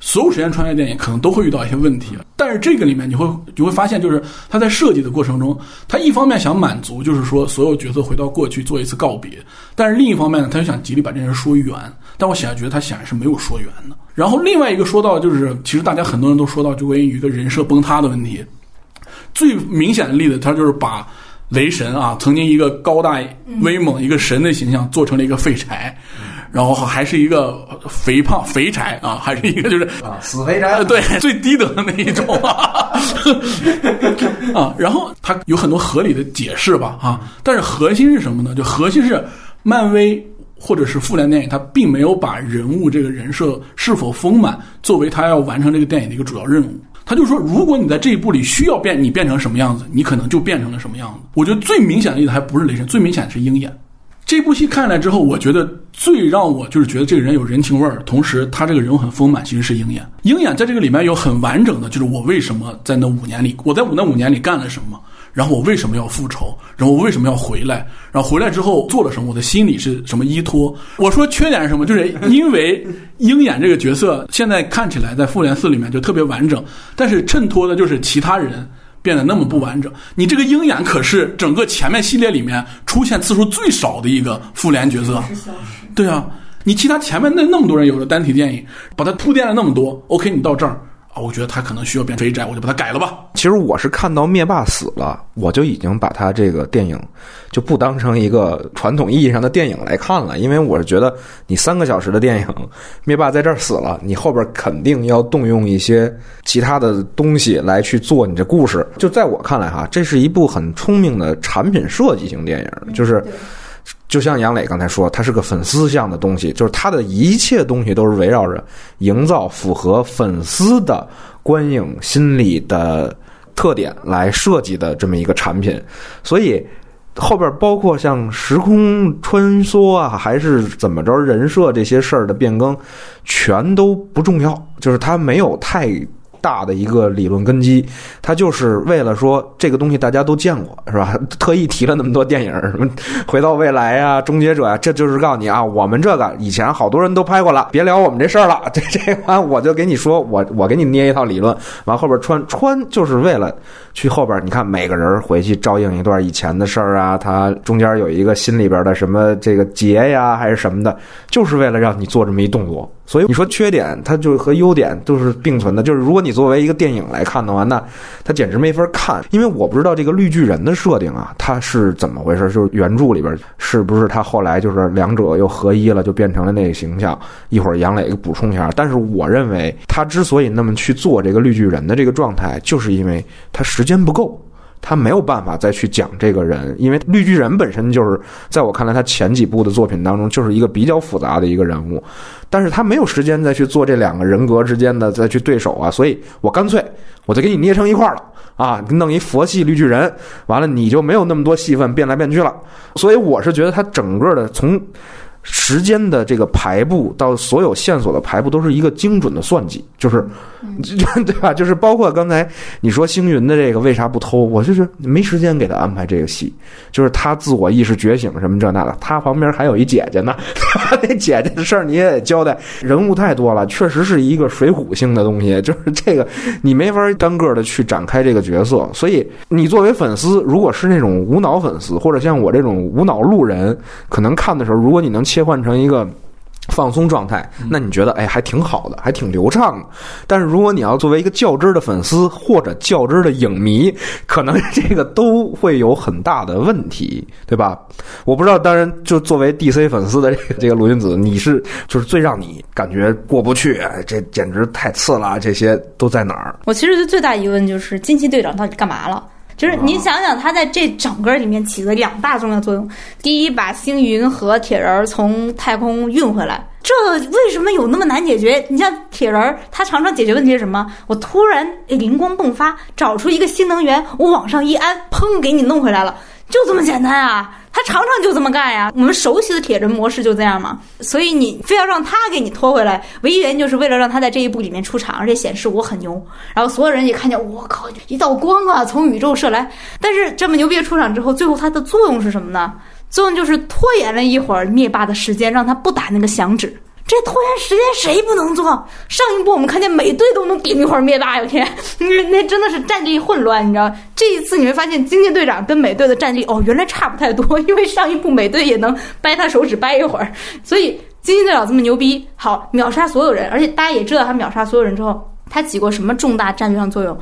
所有时间穿越电影可能都会遇到一些问题，但是这个里面你会你会发现，就是他在设计的过程中，他一方面想满足，就是说所有角色回到过去做一次告别，但是另一方面呢，他又想极力把这件事说圆。但我显然觉得他显然是没有说圆的。然后另外一个说到就是，其实大家很多人都说到，就关于一个人设崩塌的问题。最明显的例子，他就是把雷神啊，曾经一个高大威猛一个神的形象，做成了一个废柴。然后还是一个肥胖肥柴啊，还是一个就是啊死肥柴，对最低等的那一种 啊。然后他有很多合理的解释吧啊，但是核心是什么呢？就核心是漫威或者是复联电影，它并没有把人物这个人设是否丰满作为他要完成这个电影的一个主要任务。他就说，如果你在这一步里需要变，你变成什么样子，你可能就变成了什么样子。我觉得最明显的例子还不是雷神，最明显的是鹰眼。这部戏看下来之后，我觉得最让我就是觉得这个人有人情味儿，同时他这个人物很丰满，其实是鹰眼。鹰眼在这个里面有很完整的，就是我为什么在那五年里，我在我那五年里干了什么，然后我为什么要复仇，然后我为什么要回来，然后回来之后做了什么，我的心里是什么依托。我说缺点是什么，就是因为鹰眼这个角色现在看起来在复联四里面就特别完整，但是衬托的就是其他人。变得那么不完整，你这个鹰眼可是整个前面系列里面出现次数最少的一个复联角色，对啊，你其他前面那那么多人有了单体电影，把它铺垫了那么多，OK，你到这儿啊，我觉得他可能需要变成一宅，我就把它改了吧。其实我是看到灭霸死了，我就已经把他这个电影就不当成一个传统意义上的电影来看了，因为我是觉得你三个小时的电影，灭霸在这儿死了，你后边肯定要动用一些其他的东西来去做你这故事。就在我看来哈，这是一部很聪明的产品设计型电影，就是。就像杨磊刚才说，它是个粉丝向的东西，就是它的一切东西都是围绕着营造符合粉丝的观影心理的特点来设计的这么一个产品，所以后边包括像时空穿梭啊，还是怎么着人设这些事儿的变更，全都不重要，就是它没有太。大的一个理论根基，它就是为了说这个东西大家都见过，是吧？特意提了那么多电影，什么《回到未来》呀，《终结者》呀，这就是告诉你啊，我们这个以前好多人都拍过了，别聊我们这事儿了。这这完我就给你说，我我给你捏一套理论，完后边穿穿就是为了去后边，你看每个人回去照应一段以前的事儿啊，他中间有一个心里边的什么这个结呀，还是什么的，就是为了让你做这么一动作。所以你说缺点，它就和优点都是并存的。就是如果你作为一个电影来看的话，那它简直没法看。因为我不知道这个绿巨人的设定啊，它是怎么回事？就是原著里边是不是他后来就是两者又合一了，就变成了那个形象？一会儿杨磊补充一下。但是我认为他之所以那么去做这个绿巨人的这个状态，就是因为他时间不够。他没有办法再去讲这个人，因为绿巨人本身就是在我看来，他前几部的作品当中就是一个比较复杂的一个人物，但是他没有时间再去做这两个人格之间的再去对手啊，所以我干脆我就给你捏成一块儿了啊，弄一佛系绿巨人，完了你就没有那么多戏份变来变去了，所以我是觉得他整个的从。时间的这个排布到所有线索的排布都是一个精准的算计，就是，对吧？就是包括刚才你说星云的这个为啥不偷，我就是没时间给他安排这个戏，就是他自我意识觉醒什么这那的，他旁边还有一姐姐呢，他那姐姐的事儿你也得交代，人物太多了，确实是一个水浒性的东西，就是这个你没法单个的去展开这个角色，所以你作为粉丝，如果是那种无脑粉丝，或者像我这种无脑路人，可能看的时候，如果你能。切换成一个放松状态，那你觉得哎还挺好的，还挺流畅的。但是如果你要作为一个较真的粉丝或者较真的影迷，可能 这个都会有很大的问题，对吧？我不知道，当然就作为 DC 粉丝的这个这个卢云子，你是就是最让你感觉过不去，这简直太次了，这些都在哪儿？我其实最大疑问就是惊奇队长到底干嘛了？就是你想想，它在这整个里面起了两大重要作用。第一，把星云和铁人从太空运回来，这为什么有那么难解决？你像铁人，他常常解决问题是什么？我突然灵光迸发，找出一个新能源，我往上一安，砰，给你弄回来了，就这么简单啊！他常常就这么干呀，我们熟悉的铁人模式就这样嘛。所以你非要让他给你拖回来，唯一原因就是为了让他在这一步里面出场，而且显示我很牛。然后所有人也看见，我靠，一道光啊，从宇宙射来。但是这么牛逼的出场之后，最后它的作用是什么呢？作用就是拖延了一会儿灭霸的时间，让他不打那个响指。这拖延时间谁不能做？上一部我们看见美队都能顶一会儿灭霸，有天，那真的是战力混乱，你知道？这一次你会发现，惊奇队长跟美队的战力哦，原来差不太多，因为上一部美队也能掰他手指掰一会儿，所以惊奇队长这么牛逼，好秒杀所有人，而且大家也知道他秒杀所有人之后，他起过什么重大战略上作用？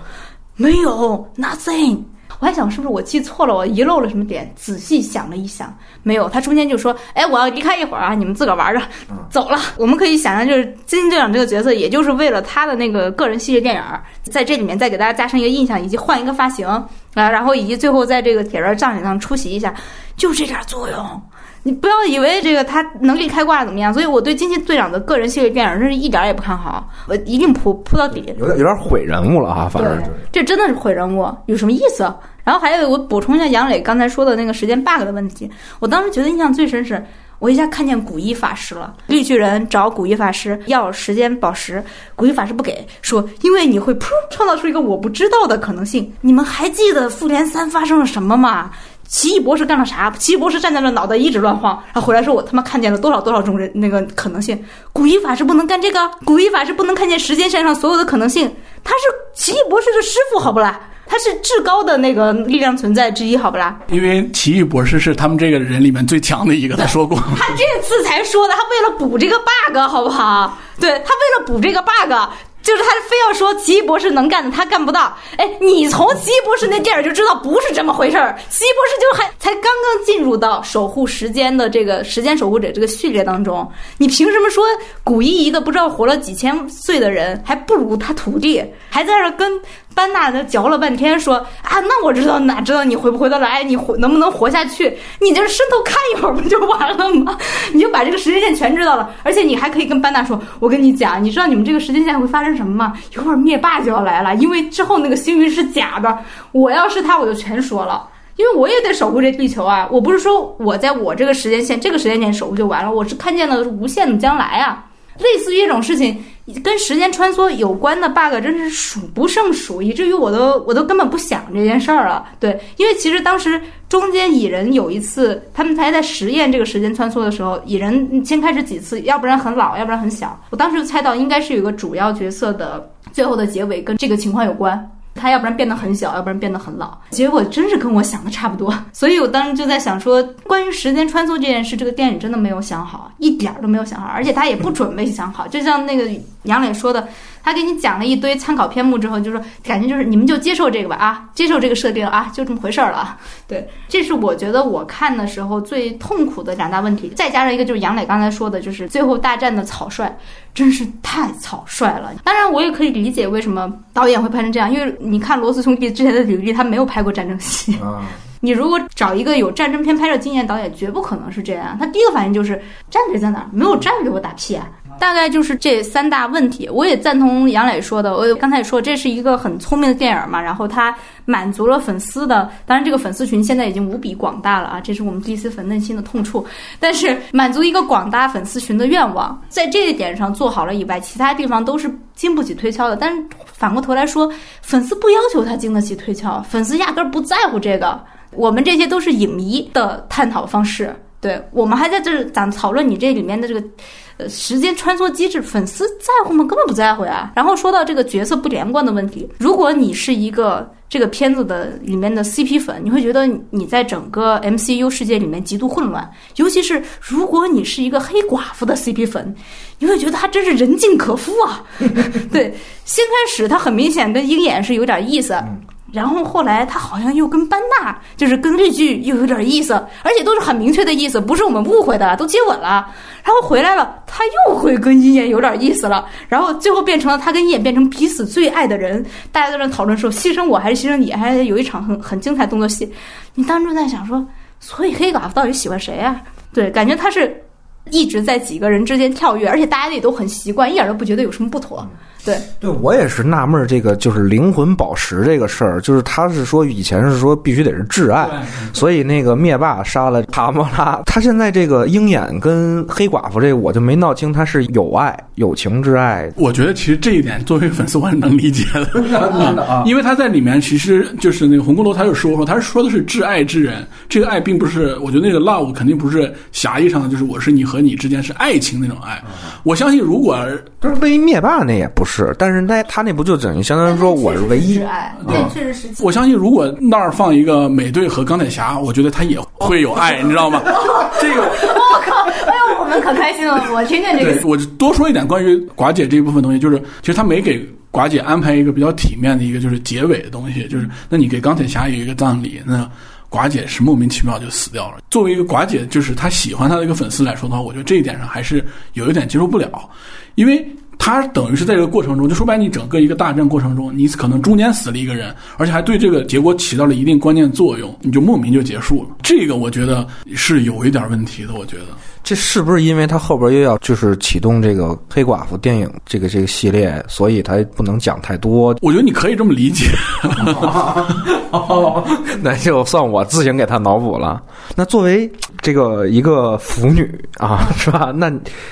没有，nothing。我还想是不是我记错了，我遗漏了什么点？仔细想了一想，没有。他中间就说：“哎，我要离开一会儿啊，你们自个儿玩着，走了。”我们可以想象，就是金星队长这个角色，也就是为了他的那个个人系列电影，在这里面再给大家加深一个印象，以及换一个发型啊，然后以及最后在这个铁人葬礼上出席一下，就这点作用。你不要以为这个他能力开挂怎么样？所以我对惊奇队长的个人系列电影真是一点也不看好，我一定扑扑到底。有点有点毁人物了哈，反正这真的是毁人物，有什么意思？然然后还有我补充一下杨磊刚才说的那个时间 bug 的问题，我当时觉得印象最深是。我一下看见古一法师了，绿巨人找古一法师要时间宝石，古一法师不给，说因为你会噗创造出一个我不知道的可能性。你们还记得复联三发生了什么吗？奇异博士干了啥？奇异博士站在那脑袋一直乱晃，然后回来说我他妈看见了多少多少种人那个可能性。古一法师不能干这个，古一法师不能看见时间线上所有的可能性。他是奇异博士的师傅，好不啦？他是至高的那个力量存在之一，好不啦？因为奇异博士是他们这个人里面最强的一个，他说过。他这次才说的，他为了补这个 bug，好不好？对他为了补这个 bug。就是他非要说奇异博士能干的，他干不到。哎，你从奇异博士那电影就知道不是这么回事儿。奇异博士就还才刚刚进入到守护时间的这个时间守护者这个序列当中，你凭什么说古一一个不知道活了几千岁的人还不如他徒弟？还在那跟班纳他嚼了半天，说啊，那我知道哪知道你回不回得来，你活能不能活下去？你就是伸头看一会儿不就完了吗？你就把这个时间线全知道了，而且你还可以跟班纳说，我跟你讲，你知道你们这个时间线会发生。什么吗？一会儿灭霸就要来了，因为之后那个星云是假的。我要是他，我就全说了，因为我也得守护这地球啊！我不是说我在我这个时间线、这个时间点守护就完了，我是看见了无限的将来啊！类似于这种事情。跟时间穿梭有关的 bug 真是数不胜数，以至于我都我都根本不想这件事儿了。对，因为其实当时中间蚁人有一次，他们才在实验这个时间穿梭的时候，蚁人先开始几次，要不然很老，要不然很小。我当时就猜到应该是有个主要角色的最后的结尾跟这个情况有关。他要不然变得很小，要不然变得很老，结果真是跟我想的差不多。所以我当时就在想说，关于时间穿梭这件事，这个电影真的没有想好，一点儿都没有想好，而且他也不准备想好。就像那个杨磊说的。他给你讲了一堆参考篇目之后，就说感觉就是你们就接受这个吧啊，接受这个设定啊，就这么回事儿了。对，这是我觉得我看的时候最痛苦的两大问题。再加上一个就是杨磊刚才说的，就是最后大战的草率，真是太草率了。当然，我也可以理解为什么导演会拍成这样，因为你看罗斯兄弟之前的履历，他没有拍过战争戏。你如果找一个有战争片拍摄经验导演，绝不可能是这样。他第一个反应就是战略在哪儿？没有战略，我打屁啊！大概就是这三大问题，我也赞同杨磊说的。我刚才也说，这是一个很聪明的电影嘛，然后它满足了粉丝的，当然这个粉丝群现在已经无比广大了啊，这是我们 DC 粉内心的痛处。但是满足一个广大粉丝群的愿望，在这一点上做好了以外，其他地方都是经不起推敲的。但是反过头来说，粉丝不要求他经得起推敲，粉丝压根儿不在乎这个。我们这些都是影迷的探讨方式，对我们还在这儿咱讨论你这里面的这个。呃，时间穿梭机制，粉丝在乎吗？根本不在乎呀。然后说到这个角色不连贯的问题，如果你是一个这个片子的里面的 CP 粉，你会觉得你在整个 MCU 世界里面极度混乱。尤其是如果你是一个黑寡妇的 CP 粉，你会觉得他真是人尽可夫啊。对，先开始他很明显跟鹰眼是有点意思。然后后来他好像又跟班纳，就是跟绿巨又有点意思，而且都是很明确的意思，不是我们误会的，都接吻了。然后回来了，他又会跟鹰眼有点意思了。然后最后变成了他跟鹰眼变成彼此最爱的人。大家都在讨论说，牺牲我还是牺牲你？还有一场很很精彩动作戏。你当初在想说，所以黑寡妇到底喜欢谁啊？对，感觉他是一直在几个人之间跳跃，而且大家也都很习惯，一点都不觉得有什么不妥。对，对我也是纳闷儿，这个就是灵魂宝石这个事儿，就是他是说以前是说必须得是挚爱，所以那个灭霸杀了塔莫拉，他现在这个鹰眼跟黑寡妇这我就没闹清他是有爱、友情之爱。我觉得其实这一点作为粉丝我是能理解的，因为他在里面其实就是那个红骷髅，他就说说，他是说的是挚爱之人，这个爱并不是，我觉得那个 love 肯定不是狭义上的，就是我是你和你之间是爱情那种爱。我相信如果就是为灭霸那也不是。是，但是那他那不就等于相当于说我是唯一？对，确实是。我相信，如果那儿放一个美队和钢铁侠，我觉得他也会有爱，你知道吗？这个，我靠！哎呦，我们可开心了！我听见这个。我多说一点关于寡姐这一部分东西，就是其实他没给寡姐安排一个比较体面的一个就是结尾的东西，就是那你给钢铁侠有一个葬礼，那寡姐是莫名其妙就死掉了。作为一个寡姐，就是她喜欢她的一个粉丝来说的话，我觉得这一点上还是有一点接受不了，因为。他等于是在这个过程中，就说白，你整个一个大战过程中，你可能中间死了一个人，而且还对这个结果起到了一定关键作用，你就莫名就结束了。这个我觉得是有一点问题的，我觉得。这是不是因为他后边又要就是启动这个黑寡妇电影这个这个系列，所以他不能讲太多？我觉得你可以这么理解。那就算我自行给他脑补了。那作为这个一个腐女啊，是吧？那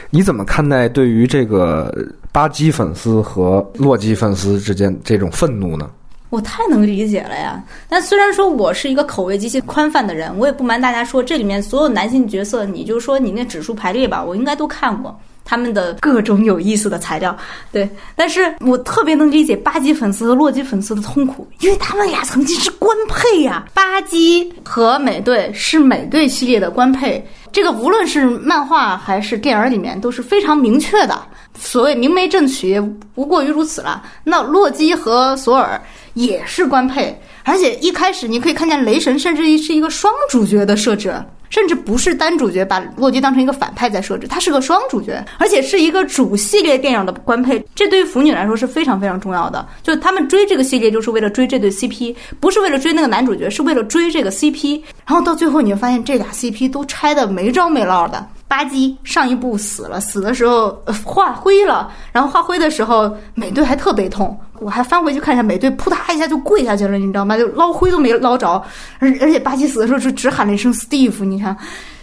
你怎么看待对于这个巴基粉丝和洛基粉丝之间这种愤怒呢？我太能理解了呀！但虽然说我是一个口味极其宽泛的人，我也不瞒大家说，这里面所有男性角色，你就说你那指数排列吧，我应该都看过他们的各种有意思的材料。对，但是我特别能理解巴基粉丝和洛基粉丝的痛苦，因为他们俩曾经是官配呀。巴基和美队是美队系列的官配，这个无论是漫画还是电影里面都是非常明确的。所谓明媒正娶，不过于如此了。那洛基和索尔。也是官配，而且一开始你可以看见雷神甚至于是一个双主角的设置，甚至不是单主角，把洛基当成一个反派在设置，他是个双主角，而且是一个主系列电影的官配，这对于腐女来说是非常非常重要的。就他们追这个系列，就是为了追这对 CP，不是为了追那个男主角，是为了追这个 CP。然后到最后，你会发现这俩 CP 都拆的没着没落的。巴基上一部死了，死的时候化灰了，然后化灰的时候，美队还特别痛。我还翻回去看一下，美队扑嗒一下就跪下去了，你知道吗？就捞灰都没捞着，而而且巴基死的时候就只喊了一声 Steve，你看，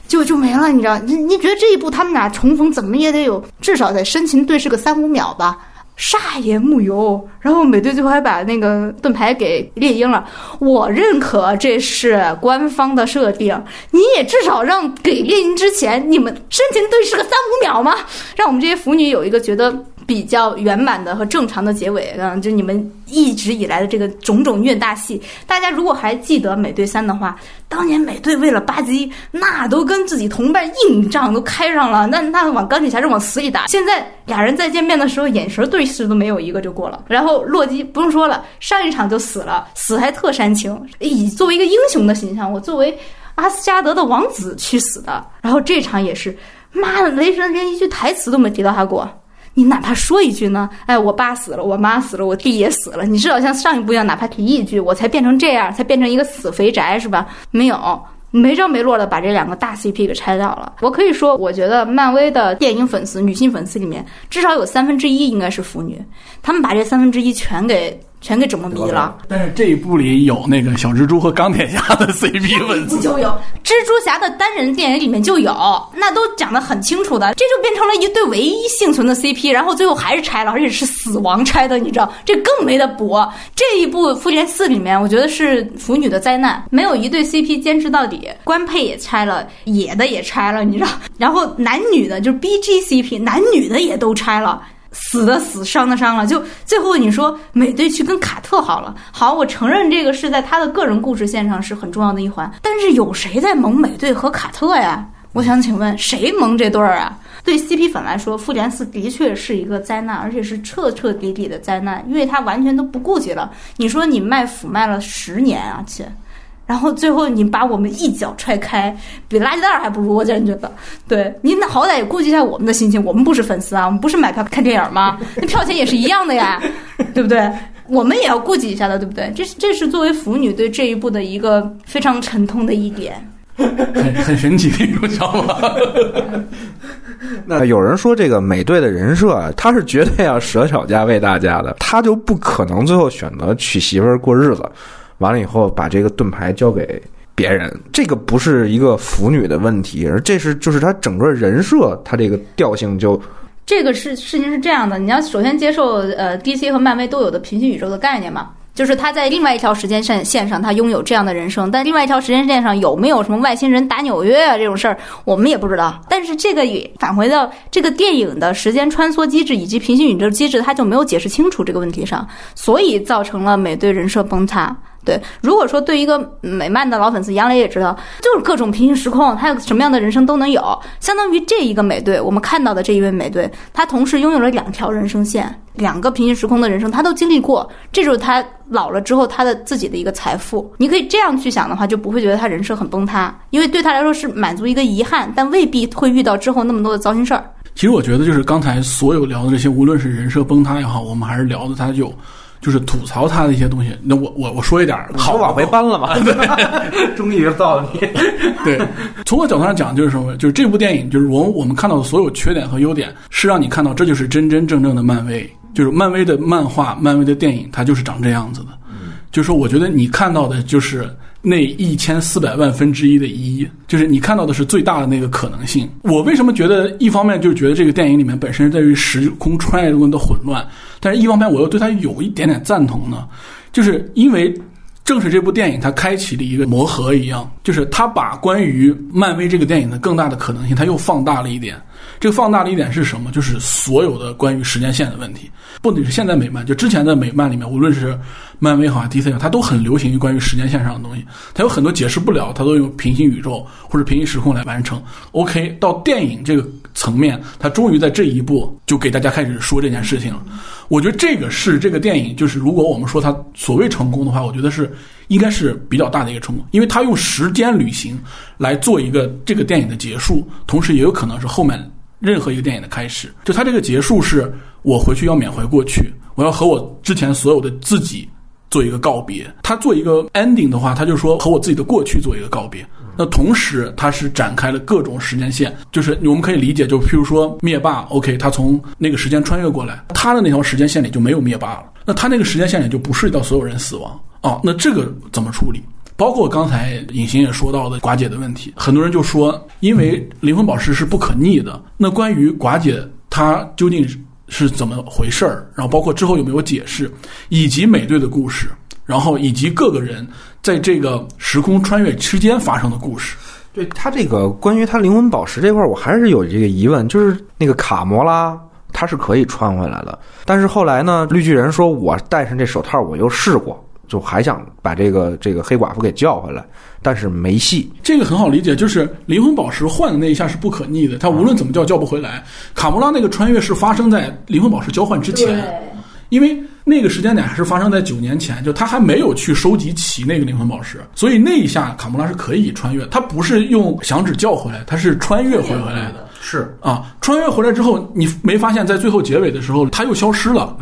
就就没了，你知道？你你觉得这一部他们俩重逢怎么也得有至少得深情对视个三五秒吧？煞也木有，然后美队最后还把那个盾牌给猎鹰了。我认可这是官方的设定，你也至少让给猎鹰之前你们深情对视个三五秒吗？让我们这些腐女有一个觉得。比较圆满的和正常的结尾，嗯，就你们一直以来的这个种种虐大戏，大家如果还记得美队三的话，当年美队为了巴基，那都跟自己同伴硬仗都开上了，那 那往钢铁侠是往死里打。现在俩人再见面的时候，眼神对视都没有一个就过了。然后洛基不用说了，上一场就死了，死还特煽情，以作为一个英雄的形象，我作为阿斯加德的王子去死的。然后这场也是，妈的，雷神连一句台词都没提到他过。你哪怕说一句呢？哎，我爸死了，我妈死了，我弟也死了。你至少像上一部一样，哪怕提一句，我才变成这样，才变成一个死肥宅，是吧？没有，没着没落的把这两个大 CP 给拆掉了。我可以说，我觉得漫威的电影粉丝、女性粉丝里面，至少有三分之一应该是腐女，他们把这三分之一全给。全给整懵逼了。但是这一部里有那个小蜘蛛和钢铁侠的 CP 粉丝，就有蜘蛛侠的单人电影里面就有，那都讲得很清楚的。这就变成了一对唯一幸存的 CP，然后最后还是拆了，而且是死亡拆的，你知道？这更没得补。这一部复联四里面，我觉得是腐女的灾难，没有一对 CP 坚持到底，官配也拆了，野的也拆了，你知道？然后男女的，就是 BGCP，男女的也都拆了。死的死，伤的伤了，就最后你说美队去跟卡特好了，好，我承认这个是在他的个人故事线上是很重要的一环，但是有谁在蒙美队和卡特呀？我想请问谁蒙这对儿啊？对 CP 粉来说，复联四的确是一个灾难，而且是彻彻底底的灾难，因为他完全都不顾及了。你说你卖腐卖了十年啊，亲。然后最后你把我们一脚踹开，比垃圾袋还不如，我真觉得。对，您好歹也顾及一下我们的心情，我们不是粉丝啊，我们不是买票看电影吗？那票钱也是一样的呀，对不对？我们也要顾及一下的，对不对？这这是作为腐女对这一部的一个非常沉痛的一点，很很神奇的一种想法。那有人说这个美队的人设啊，他是绝对要舍小家为大家的，他就不可能最后选择娶媳妇儿过日子。完了以后，把这个盾牌交给别人，这个不是一个腐女的问题，而这是就是他整个人设，他这个调性就，这个事事情是这样的，你要首先接受呃，DC 和漫威都有的平行宇宙的概念嘛。就是他在另外一条时间线线上，他拥有这样的人生，但另外一条时间线上有没有什么外星人打纽约啊这种事儿，我们也不知道。但是这个也返回到这个电影的时间穿梭机制以及平行宇宙机制，他就没有解释清楚这个问题上，所以造成了美队人设崩塌。对，如果说对一个美漫的老粉丝，杨磊也知道，就是各种平行时空，他有什么样的人生都能有。相当于这一个美队，我们看到的这一位美队，他同时拥有了两条人生线，两个平行时空的人生，他都经历过。这就是他老了之后他的自己的一个财富。你可以这样去想的话，就不会觉得他人生很崩塌，因为对他来说是满足一个遗憾，但未必会遇到之后那么多的糟心事儿。其实我觉得，就是刚才所有聊的这些，无论是人设崩塌也好，我们还是聊的他有。就是吐槽他的一些东西，那我我我说一点好往回搬了嘛，终于到你。对，从我角度上讲，就是什么？就是这部电影，就是我我们看到的所有缺点和优点，是让你看到这就是真真正正的漫威，就是漫威的漫画、漫威的电影，它就是长这样子的。就是说，我觉得你看到的就是那一千四百万分之一的一，就是你看到的是最大的那个可能性。我为什么觉得一方面就是觉得这个电影里面本身在于时空穿越中的混乱，但是一方面我又对它有一点点赞同呢？就是因为正是这部电影它开启了一个魔盒一样，就是它把关于漫威这个电影的更大的可能性，它又放大了一点。这个放大的一点是什么？就是所有的关于时间线的问题，不仅是现在美漫，就之前的美漫里面，无论是漫威好啊、DC 好，它都很流行于关于时间线上的东西。它有很多解释不了，它都用平行宇宙或者平行时空来完成。OK，到电影这个层面，它终于在这一步就给大家开始说这件事情了。我觉得这个是这个电影，就是如果我们说它所谓成功的话，我觉得是应该是比较大的一个成功，因为它用时间旅行来做一个这个电影的结束，同时也有可能是后面。任何一个电影的开始，就它这个结束是，我回去要缅怀过去，我要和我之前所有的自己做一个告别。他做一个 ending 的话，他就说和我自己的过去做一个告别。那同时，他是展开了各种时间线，就是我们可以理解，就譬如说灭霸，OK，他从那个时间穿越过来，他的那条时间线里就没有灭霸了，那他那个时间线里就不涉及到所有人死亡啊。那这个怎么处理？包括刚才隐形也说到的寡姐的问题，很多人就说，因为灵魂宝石是不可逆的。那关于寡姐她究竟是怎么回事儿？然后包括之后有没有解释，以及美队的故事，然后以及各个人在这个时空穿越之间发生的故事。对他这个关于他灵魂宝石这块，我还是有这个疑问，就是那个卡魔拉他是可以穿回来的，但是后来呢，绿巨人说我戴上这手套，我又试过。就还想把这个这个黑寡妇给叫回来，但是没戏。这个很好理解，就是灵魂宝石换的那一下是不可逆的，他无论怎么叫叫不回来。卡魔拉那个穿越是发生在灵魂宝石交换之前，因为那个时间点还是发生在九年前，就他还没有去收集齐那个灵魂宝石，所以那一下卡魔拉是可以穿越。他不是用响指叫回来，他是穿越回回来的。是啊，穿越回来之后，你没发现，在最后结尾的时候他又消失了。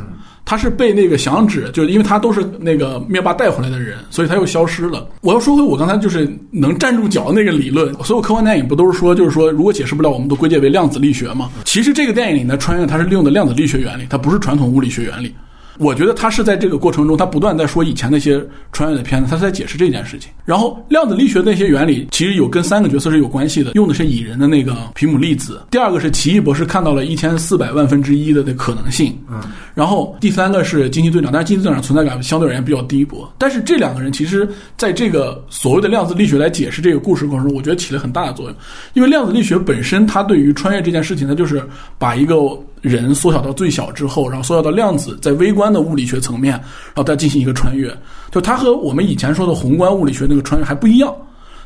他是被那个响指，就是因为他都是那个灭霸带回来的人，所以他又消失了。我要说回我刚才就是能站住脚的那个理论，所有科幻电影不都是说，就是说如果解释不了，我们都归结为量子力学吗？其实这个电影里呢穿越，它是利用的量子力学原理，它不是传统物理学原理。我觉得他是在这个过程中，他不断在说以前那些穿越的片子，他在解释这件事情。然后量子力学那些原理其实有跟三个角色是有关系的，用的是蚁人的那个皮姆粒子。第二个是奇异博士看到了一千四百万分之一的的可能性，嗯。然后第三个是惊奇队长，但是惊奇队长存在感相对而言比较低薄。但是这两个人其实在这个所谓的量子力学来解释这个故事过程中，我觉得起了很大的作用。因为量子力学本身，它对于穿越这件事情，它就是把一个。人缩小到最小之后，然后缩小到量子，在微观的物理学层面，然后再进行一个穿越。就它和我们以前说的宏观物理学那个穿越还不一样。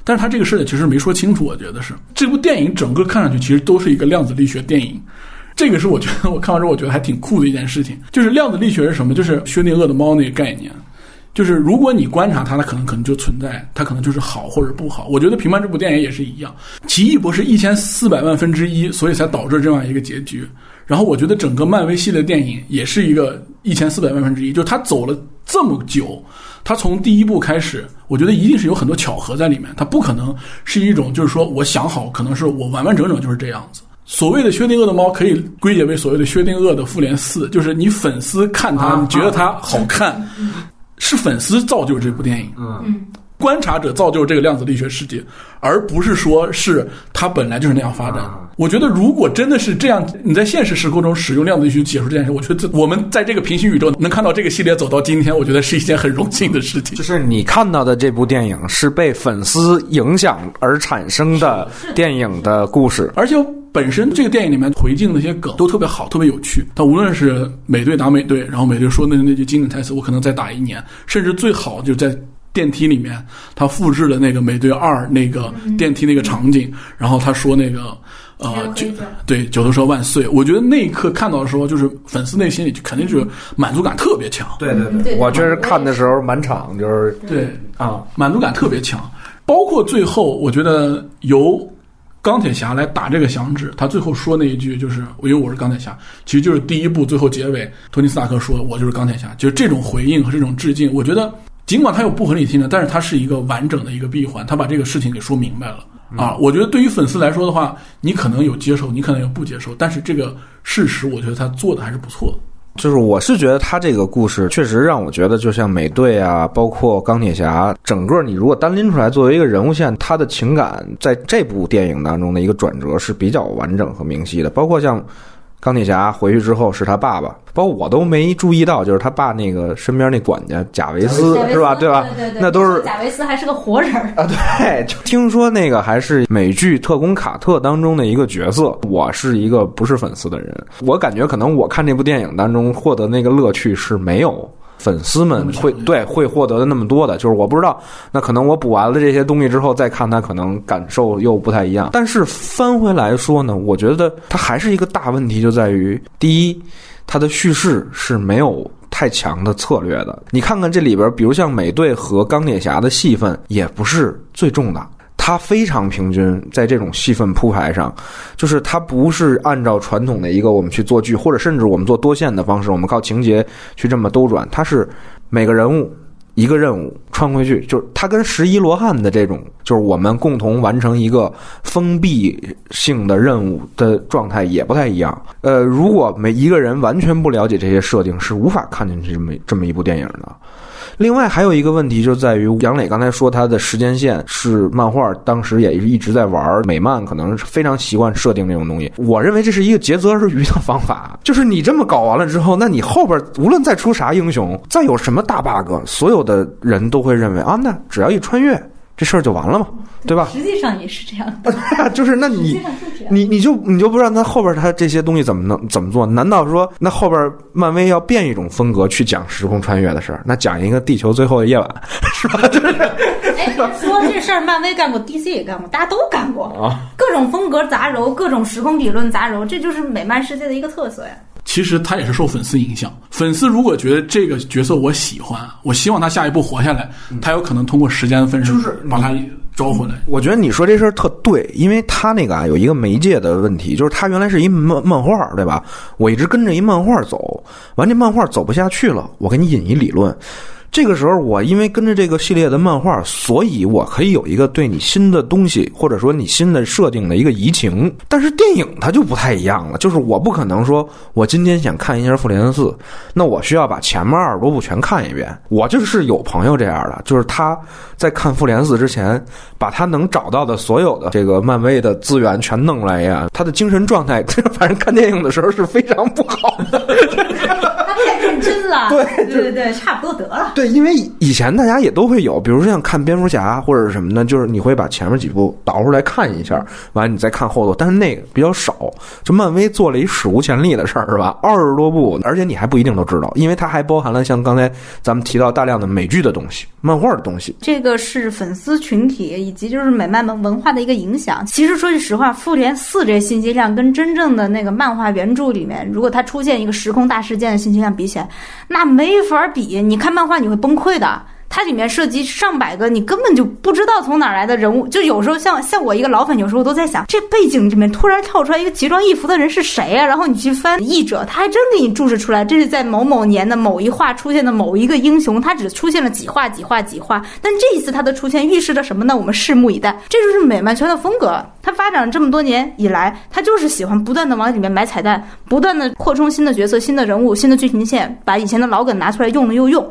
但是它这个事儿其实没说清楚，我觉得是这部电影整个看上去其实都是一个量子力学电影。这个是我觉得我看完之后我觉得还挺酷的一件事情。就是量子力学是什么？就是薛定谔的猫那个概念。就是如果你观察它，它可能可能就存在，它可能就是好或者不好。我觉得《平凡》这部电影也是一样，奇异博士一千四百万分之一，所以才导致这样一个结局。然后我觉得整个漫威系列电影也是一个一千四百万分之一，就是他走了这么久，他从第一部开始，我觉得一定是有很多巧合在里面，他不可能是一种就是说我想好，可能是我完完整整就是这样子。所谓的薛定谔的猫可以归结为所谓的薛定谔的复联四，就是你粉丝看它，你觉得它好看，是粉丝造就这部电影。嗯。观察者造就这个量子力学世界，而不是说是它本来就是那样发展。我觉得，如果真的是这样，你在现实时空中使用量子力学解释这件事，我觉得我们在这个平行宇宙能看到这个系列走到今天，我觉得是一件很荣幸的事情。就是你看到的这部电影是被粉丝影响而产生的电影的故事，而且本身这个电影里面回敬那些梗都特别好，特别有趣。它无论是美队打美队，然后美队说那那句经典台词“我可能再打一年”，甚至最好就在。电梯里面，他复制了那个美队二那个电梯那个场景，然后他说那个呃九对九头蛇万岁。我觉得那一刻看到的时候，就是粉丝内心里肯定是满足感特别强。对对对。我确实看的时候满场就是对，啊，满足感特别强。包括最后，我觉得由钢铁侠来打这个响指，他最后说那一句就是“因为我是钢铁侠”，其实就是第一部最后结尾，托尼斯塔克说“我就是钢铁侠”，就是这种回应和这种致敬，我觉得尽管它有不合理性的，但是它是一个完整的一个闭环，他把这个事情给说明白了啊。我觉得对于粉丝来说的话，你可能有接受，你可能有不接受，但是这个事实，我觉得他做的还是不错的。就是我是觉得他这个故事确实让我觉得，就像美队啊，包括钢铁侠，整个你如果单拎出来作为一个人物线，他的情感在这部电影当中的一个转折是比较完整和明晰的。包括像钢铁侠回去之后是他爸爸，包括我都没注意到，就是他爸那个身边那管家贾维斯是吧？对吧？对对对，那都是贾维斯还是个活人。啊，对，就听说那个还是美剧《特工卡特》当中的一个角色。我是一个不是粉丝的人，我感觉可能我看这部电影当中获得那个乐趣是没有粉丝们会对会获得的那么多的。就是我不知道，那可能我补完了这些东西之后再看它，可能感受又不太一样。但是翻回来说呢，我觉得它还是一个大问题，就在于第一，它的叙事是没有太强的策略的。你看看这里边，比如像美队和钢铁侠的戏份，也不是最重的。它非常平均，在这种戏份铺排上，就是它不是按照传统的一个我们去做剧，或者甚至我们做多线的方式，我们靠情节去这么兜转。它是每个人物一个任务穿回去，就是它跟十一罗汉的这种，就是我们共同完成一个封闭性的任务的状态也不太一样。呃，如果每一个人完全不了解这些设定，是无法看进去这么这么一部电影的。另外还有一个问题就在于杨磊刚才说他的时间线是漫画，当时也是一直在玩美漫，可能是非常习惯设定这种东西。我认为这是一个竭泽而渔的方法，就是你这么搞完了之后，那你后边无论再出啥英雄，再有什么大 bug，所有的人都会认为啊，那只要一穿越，这事儿就完了嘛，对吧？实际上也是这样的，就是那你。你你就你就不知道他后边他这些东西怎么能怎么做？难道说那后边漫威要变一种风格去讲时空穿越的事儿？那讲一个地球最后的夜晚，是吧？就是哎，说这事儿，漫威干过，DC 也干过，大家都干过，啊，各种风格杂糅，各种时空理论杂糅，这就是美漫世界的一个特色呀。其实他也是受粉丝影响。粉丝如果觉得这个角色我喜欢，我希望他下一步活下来，他有可能通过时间的分身就是把他招回来。我觉得你说这事儿特对，因为他那个啊有一个媒介的问题，就是他原来是一漫漫画，对吧？我一直跟着一漫画走，完这漫画走不下去了，我给你引一理论。这个时候，我因为跟着这个系列的漫画，所以我可以有一个对你新的东西，或者说你新的设定的一个移情。但是电影它就不太一样了，就是我不可能说我今天想看一下《复联四》，那我需要把前面二十多部全看一遍。我就是有朋友这样的，就是他在看《复联四》之前，把他能找到的所有的这个漫威的资源全弄来呀，他的精神状态，反正看电影的时候是非常不好的。了，对对对对，差不多得了。对，因为以前大家也都会有，比如说像看蝙蝠侠或者是什么呢，就是你会把前面几部倒出来看一下，完了你再看后头，但是那个比较少。就漫威做了一史无前例的事儿，是吧？二十多部，而且你还不一定都知道，因为它还包含了像刚才咱们提到大量的美剧的东西、漫画的东西。这个是粉丝群体以及就是美漫文文化的一个影响。其实说句实话，《复联四》这信息量跟真正的那个漫画原著里面，如果它出现一个时空大事件的信息量比起来，那没法比。你看漫画你会崩溃的。它里面涉及上百个你根本就不知道从哪儿来的人物，就有时候像像我一个老粉，有时候都在想，这背景里面突然跳出来一个奇装异服的人是谁呀、然后你去翻译者，他还真给你注释出来，这是在某某年的某一话出现的某一个英雄，他只出现了几话几话几话，但这一次他的出现预示着什么呢？我们拭目以待。这就是美漫圈的风格，它发展了这么多年以来，它就是喜欢不断的往里面埋彩蛋，不断的扩充新的角色、新的人物、新的剧情线，把以前的老梗拿出来用了又用。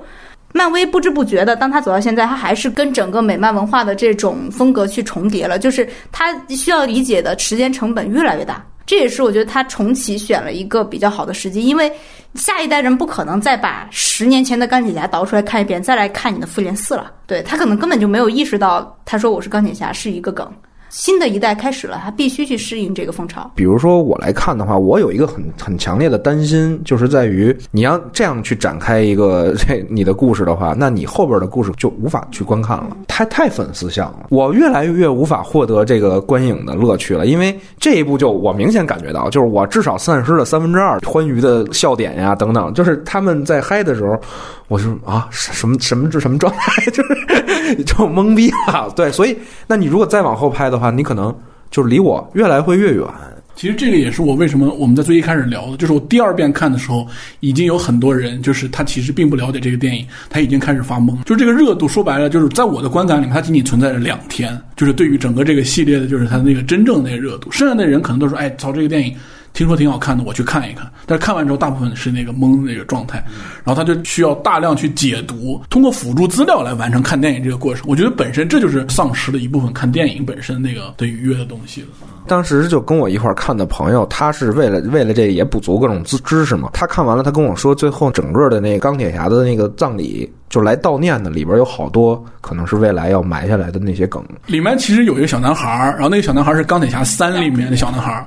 漫威不知不觉的，当他走到现在，他还是跟整个美漫文化的这种风格去重叠了，就是他需要理解的时间成本越来越大。这也是我觉得他重启选了一个比较好的时机，因为下一代人不可能再把十年前的钢铁侠倒出来看一遍，再来看你的复联四了。对他可能根本就没有意识到，他说我是钢铁侠是一个梗。新的一代开始了，他必须去适应这个风潮。比如说我来看的话，我有一个很很强烈的担心，就是在于你要这样去展开一个 这你的故事的话，那你后边的故事就无法去观看了，太太粉丝向了，我越来越无法获得这个观影的乐趣了。因为这一部就我明显感觉到，就是我至少丧失了三分之二欢愉的笑点呀等等，就是他们在嗨的时候，我就啊什么什么这什么状态，就是就懵逼了。对，所以那你如果再往后拍的话，你可能就是离我越来会越远。其实这个也是我为什么我们在最一开始聊的，就是我第二遍看的时候，已经有很多人就是他其实并不了解这个电影，他已经开始发懵。就这个热度说白了，就是在我的观感里面，它仅仅存在了两天，就是对于整个这个系列的，就是它那个真正那个热度。剩下的人可能都说，哎，操，这个电影。听说挺好看的，我去看一看。但是看完之后，大部分是那个懵的那个状态，然后他就需要大量去解读，通过辅助资料来完成看电影这个过程。我觉得本身这就是丧失了一部分看电影本身那个的愉悦的东西了。当时就跟我一块儿看的朋友，他是为了为了这个也补足各种知知识嘛。他看完了，他跟我说，最后整个的那个钢铁侠的那个葬礼。就来悼念的，里边有好多可能是未来要埋下来的那些梗。里面其实有一个小男孩然后那个小男孩是钢铁侠三里面的小男孩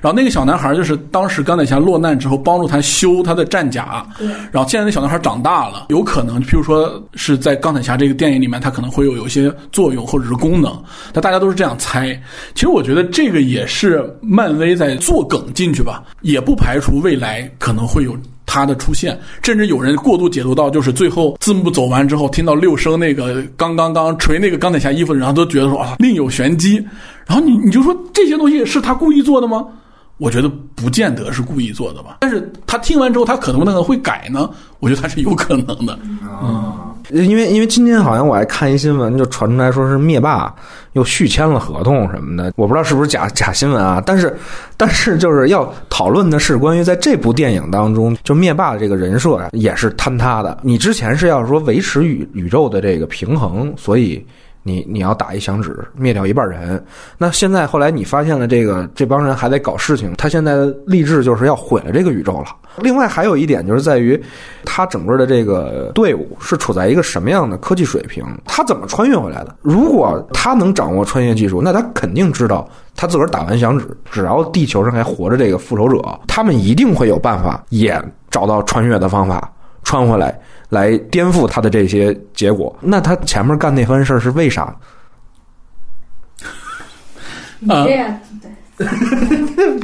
然后那个小男孩就是当时钢铁侠落难之后帮助他修他的战甲。然后现在那小男孩长大了，有可能，譬如说是在钢铁侠这个电影里面，他可能会有有一些作用或者是功能。那大家都是这样猜。其实我觉得这个也是漫威在做梗进去吧，也不排除未来可能会有。他的出现，甚至有人过度解读到，就是最后字幕走完之后，听到六声那个刚刚刚锤那个钢铁侠衣服，然后都觉得说啊，另有玄机。然后你你就说这些东西是他故意做的吗？我觉得不见得是故意做的吧。但是他听完之后，他可能不能会改呢？我觉得他是有可能的。嗯。因为因为今天好像我还看一新闻，就传出来说是灭霸又续签了合同什么的，我不知道是不是假假新闻啊。但是 但是就是要讨论的是关于在这部电影当中，就灭霸这个人设啊，也是坍塌的。你之前是要说维持宇宇宙的这个平衡，所以。你你要打一响指灭掉一半人，那现在后来你发现了这个这帮人还在搞事情，他现在的励志就是要毁了这个宇宙了。另外还有一点就是在于，他整个的这个队伍是处在一个什么样的科技水平？他怎么穿越回来的？如果他能掌握穿越技术，那他肯定知道，他自个儿打完响指，只要地球上还活着这个复仇者，他们一定会有办法也找到穿越的方法穿回来。来颠覆他的这些结果，那他前面干那番事儿是为啥？你这样对。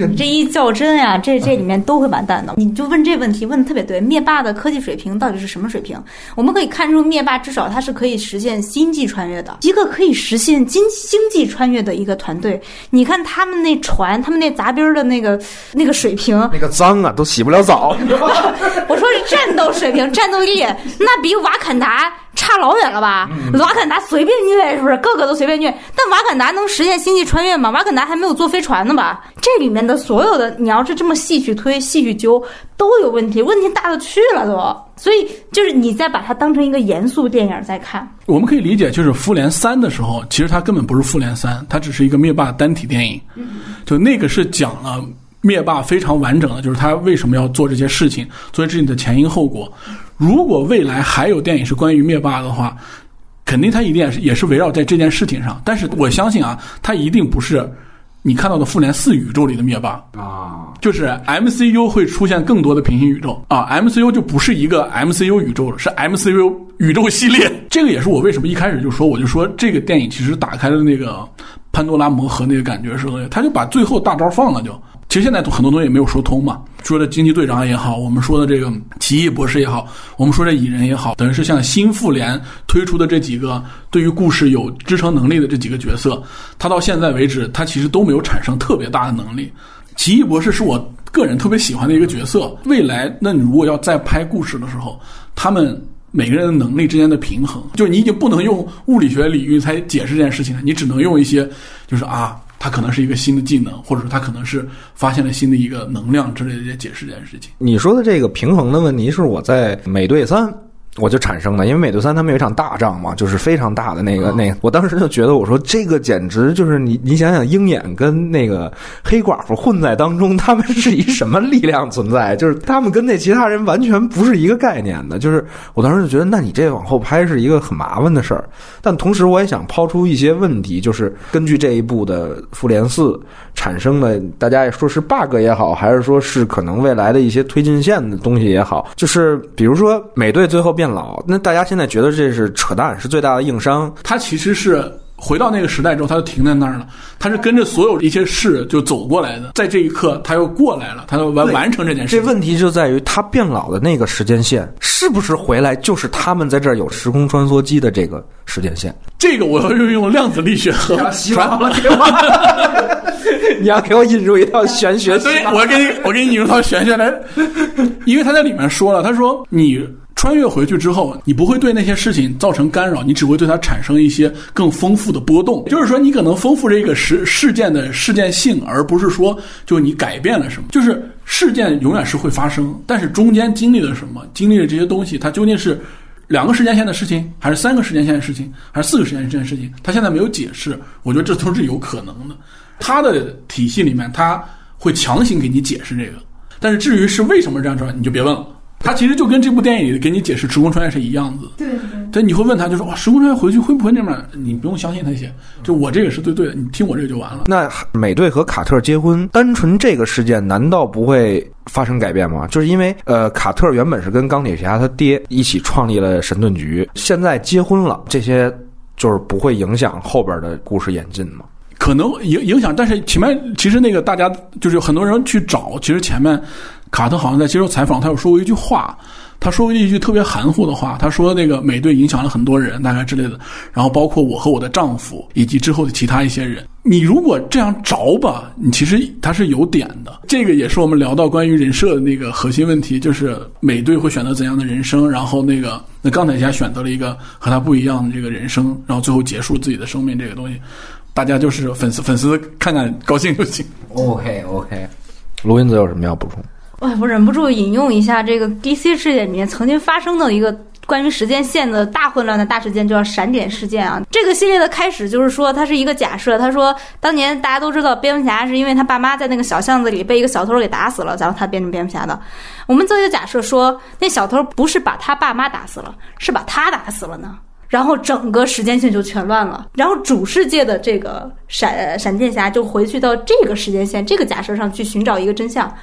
你 这一较真呀，这这里面都会完蛋的。你就问这问题问的特别对，灭霸的科技水平到底是什么水平？我们可以看出，灭霸至少他是可以实现星际穿越的，一个可以实现经星际穿越的一个团队。你看他们那船，他们那杂兵的那个那个水平，那个脏啊，都洗不了澡。我说是战斗水平、战斗力，那比瓦坎达。差老远了吧？瓦坎达随便虐是不是？个个都随便虐。但瓦坎达能实现星际穿越吗？瓦坎达还没有坐飞船呢吧？这里面的所有的，你要是这么细去推、细去揪，都有问题，问题大的去了都。所以就是你再把它当成一个严肃电影在看。我们可以理解，就是复联三的时候，其实它根本不是复联三，它只是一个灭霸单体电影。就那个是讲了灭霸非常完整的，就是他为什么要做这些事情，做这事情的前因后果。如果未来还有电影是关于灭霸的话，肯定它一定也是也是围绕在这件事情上。但是我相信啊，它一定不是你看到的复联四宇宙里的灭霸啊，就是 MCU 会出现更多的平行宇宙啊，MCU 就不是一个 MCU 宇宙了，是 MCU 宇宙系列。这个也是我为什么一开始就说，我就说这个电影其实打开了那个潘多拉魔盒那个感觉是，他就把最后大招放了就。其实现在很多东西也没有说通嘛，说的惊奇队长也好，我们说的这个奇异博士也好，我们说这蚁人也好，等于是像新复联推出的这几个对于故事有支撑能力的这几个角色，他到现在为止，他其实都没有产生特别大的能力。奇异博士是我个人特别喜欢的一个角色，未来那你如果要再拍故事的时候，他们每个人的能力之间的平衡，就你已经不能用物理学领域才解释这件事情了，你只能用一些就是啊。他可能是一个新的技能，或者说他可能是发现了新的一个能量之类的解释这件事情。你说的这个平衡的问题，是我在美队三我就产生了，因为美队三他们有一场大仗嘛，就是非常大的那个那个，我当时就觉得我说这个简直就是你你想想鹰眼跟那个黑寡妇混在当中，他们是一什么力量存在？就是他们跟那其他人完全不是一个概念的。就是我当时就觉得，那你这往后拍是一个很麻烦的事儿。但同时我也想抛出一些问题，就是根据这一部的《复联四》产生的，大家也说是 bug 也好，还是说是可能未来的一些推进线的东西也好，就是比如说美队最后变老，那大家现在觉得这是扯淡，是最大的硬伤。他其实是回到那个时代之后，他就停在那儿了。他是跟着所有一些事就走过来的，在这一刻他又过来了，他要完完成这件事。这问题就在于他变老的那个时间线是不是回来就是他们在这儿有时空穿梭机的这个时间线？这个我要运用量子力学和传了给我，你要给我引入一套玄学所以我给你，我给你引入套玄学来，因为他在里面说了，他说你穿越回去之后，你不会对那些事情造成干扰，你只会对它产生一些更丰富的波动。就是说，你可能丰富这个事事件的事件性，而不是说就你改变了什么。就是事件永远是会发生，但是中间经历了什么，经历了这些东西，它究竟是。两个时间线的事情，还是三个时间线的事情，还是四个时间线的事情？他现在没有解释，我觉得这都是有可能的。他的体系里面，他会强行给你解释这个，但是至于是为什么这样说，你就别问了。他其实就跟这部电影里给你解释时空穿越是一样子的。对对。但，你会问他，就说哇，时空穿越回去会不会那么？你不用相信那些，就我这个是对对的，你听我这个就完了。那美队和卡特结婚，单纯这个事件难道不会发生改变吗？就是因为呃，卡特原本是跟钢铁侠他爹一起创立了神盾局，现在结婚了，这些就是不会影响后边的故事演进吗？可能影影响，但是前面其实那个大家就是很多人去找，其实前面卡特好像在接受采访，他有说过一句话，他说过一句特别含糊的话，他说那个美队影响了很多人，大概之类的，然后包括我和我的丈夫以及之后的其他一些人。你如果这样着吧，你其实他是有点的。这个也是我们聊到关于人设的那个核心问题，就是美队会选择怎样的人生，然后那个那钢铁侠选择了一个和他不一样的这个人生，然后最后结束自己的生命，这个东西。大家就是粉丝，粉丝看看高兴就行。OK OK，卢云泽有什么要补充？哎，我忍不住引用一下这个 DC 世界里面曾经发生的一个关于时间线的大混乱的大事件，就叫闪点事件啊。这个系列的开始就是说，它是一个假设。他说，当年大家都知道蝙蝠侠是因为他爸妈在那个小巷子里被一个小偷给打死了，然后他变成蝙蝠侠的。我们做一个假设说，那小偷不是把他爸妈打死了，是把他打死了呢。然后整个时间线就全乱了，然后主世界的这个闪闪电侠就回去到这个时间线这个假设上去寻找一个真相，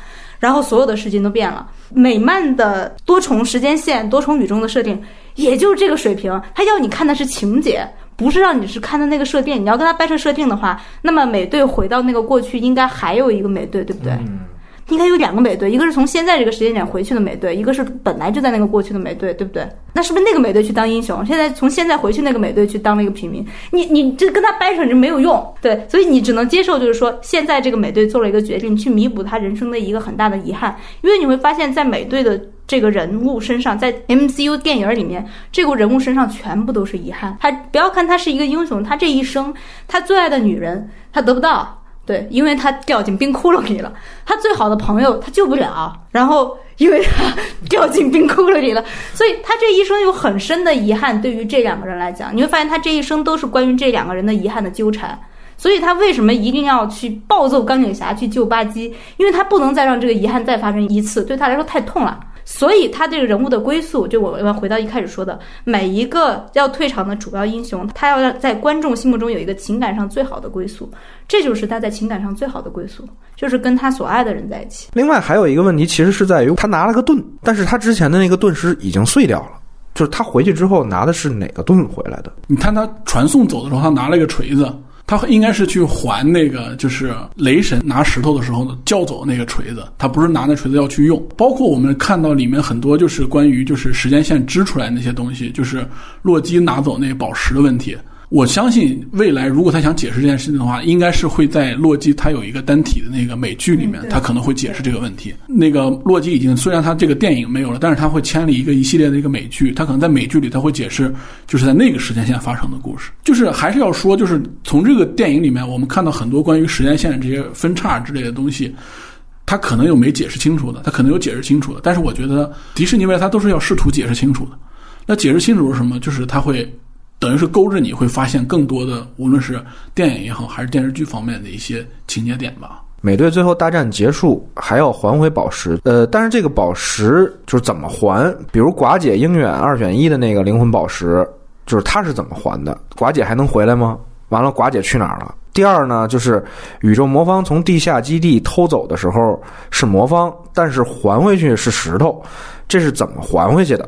然后所有的事情都变了。美漫的多重时间线、多重宇宙的设定，也就是这个水平。他要你看的是情节，不是让你是看的那个设定。你要跟他掰扯设定的话，那么美队回到那个过去，应该还有一个美队，对不对？应该有两个美队，一个是从现在这个时间点回去的美队，一个是本来就在那个过去的美队，对不对？那是不是那个美队去当英雄？现在从现在回去那个美队去当了一个平民，你你这跟他掰扯就没有用，对，所以你只能接受，就是说现在这个美队做了一个决定，去弥补他人生的一个很大的遗憾，因为你会发现在美队的这个人物身上，在 MCU 电影里面，这个人物身上全部都是遗憾。他不要看他是一个英雄，他这一生他最爱的女人他得不到。对，因为他掉进冰窟窿里了，他最好的朋友他救不了，然后因为他掉进冰窟窿里了，所以他这一生有很深的遗憾。对于这两个人来讲，你会发现他这一生都是关于这两个人的遗憾的纠缠。所以他为什么一定要去暴揍钢铁侠去救巴基？因为他不能再让这个遗憾再发生一次，对他来说太痛了。所以他这个人物的归宿，就我要回到一开始说的，每一个要退场的主要英雄，他要让在观众心目中有一个情感上最好的归宿，这就是他在情感上最好的归宿，就是跟他所爱的人在一起。另外还有一个问题，其实是在于他拿了个盾，但是他之前的那个盾是已经碎掉了，就是他回去之后拿的是哪个盾回来的？你看他传送走的时候，他拿了一个锤子，他应该是去还那个就是雷神拿石头的时候叫走那个锤子，他不是拿那锤子要去用。包括我们看到里面很多就是关于就是时间线支出来那些东西，就是洛基拿走那个宝石的问题。我相信未来如果他想解释这件事情的话，应该是会在洛基他有一个单体的那个美剧里面，他可能会解释这个问题。那个洛基已经虽然他这个电影没有了，但是他会签了一个一系列的一个美剧，他可能在美剧里他会解释就是在那个时间线发生的故事。就是还是要说，就是从这个电影里面我们看到很多关于时间线的这些分叉之类的东西。他可能有没解释清楚的，他可能有解释清楚的，但是我觉得迪士尼未来他都是要试图解释清楚的。那解释清楚是什么？就是他会等于是勾着你会发现更多的，无论是电影也好，还是电视剧方面的一些情节点吧。美队最后大战结束还要还回宝石，呃，但是这个宝石就是怎么还？比如寡姐、鹰眼二选一的那个灵魂宝石，就是他是怎么还的？寡姐还能回来吗？完了，寡姐去哪儿了？第二呢，就是宇宙魔方从地下基地偷走的时候是魔方，但是还回去是石头，这是怎么还回去的？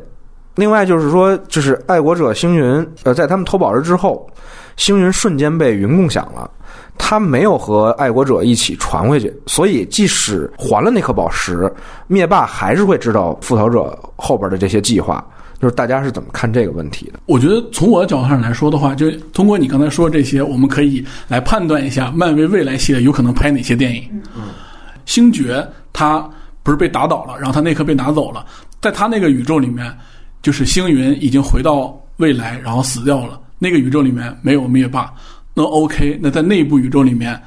另外就是说，就是爱国者星云，呃，在他们偷宝石之后，星云瞬间被云共享了。他没有和爱国者一起传回去，所以即使还了那颗宝石，灭霸还是会知道复仇者后边的这些计划。就是大家是怎么看这个问题的？我觉得从我的角度上来说的话，就通过你刚才说这些，我们可以来判断一下漫威未来系列有可能拍哪些电影。嗯，星爵他不是被打倒了，然后他那颗被拿走了，在他那个宇宙里面，就是星云已经回到未来，然后死掉了。那个宇宙里面没有灭霸。那 OK，那在内部宇宙里面，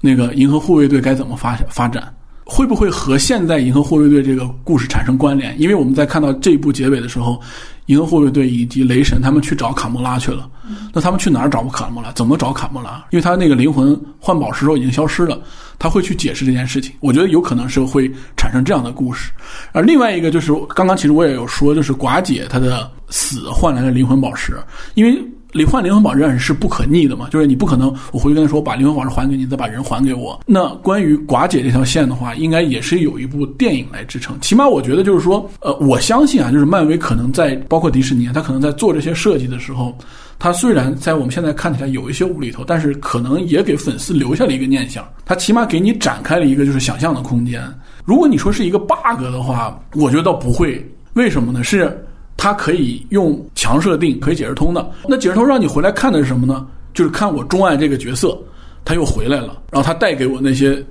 那个银河护卫队该怎么发发展？会不会和现在银河护卫队这个故事产生关联？因为我们在看到这一部结尾的时候，银河护卫队以及雷神他们去找卡莫拉去了。那他们去哪儿找卡莫拉？怎么找卡莫拉？因为他那个灵魂换宝石时候已经消失了，他会去解释这件事情。我觉得有可能是会产生这样的故事。而另外一个就是刚刚其实我也有说，就是寡姐她的死换来了灵魂宝石，因为。你换灵魂宝石是不可逆的嘛？就是你不可能，我回去跟他说，把灵魂宝石还给你，再把人还给我。那关于寡姐这条线的话，应该也是有一部电影来支撑。起码我觉得就是说，呃，我相信啊，就是漫威可能在包括迪士尼，他可能在做这些设计的时候，他虽然在我们现在看起来有一些无厘头，但是可能也给粉丝留下了一个念想。他起码给你展开了一个就是想象的空间。如果你说是一个 bug 的话，我觉得倒不会。为什么呢？是。它可以用强设定可以解释通的，那解释通让你回来看的是什么呢？就是看我钟爱这个角色，他又回来了，然后他带给我那些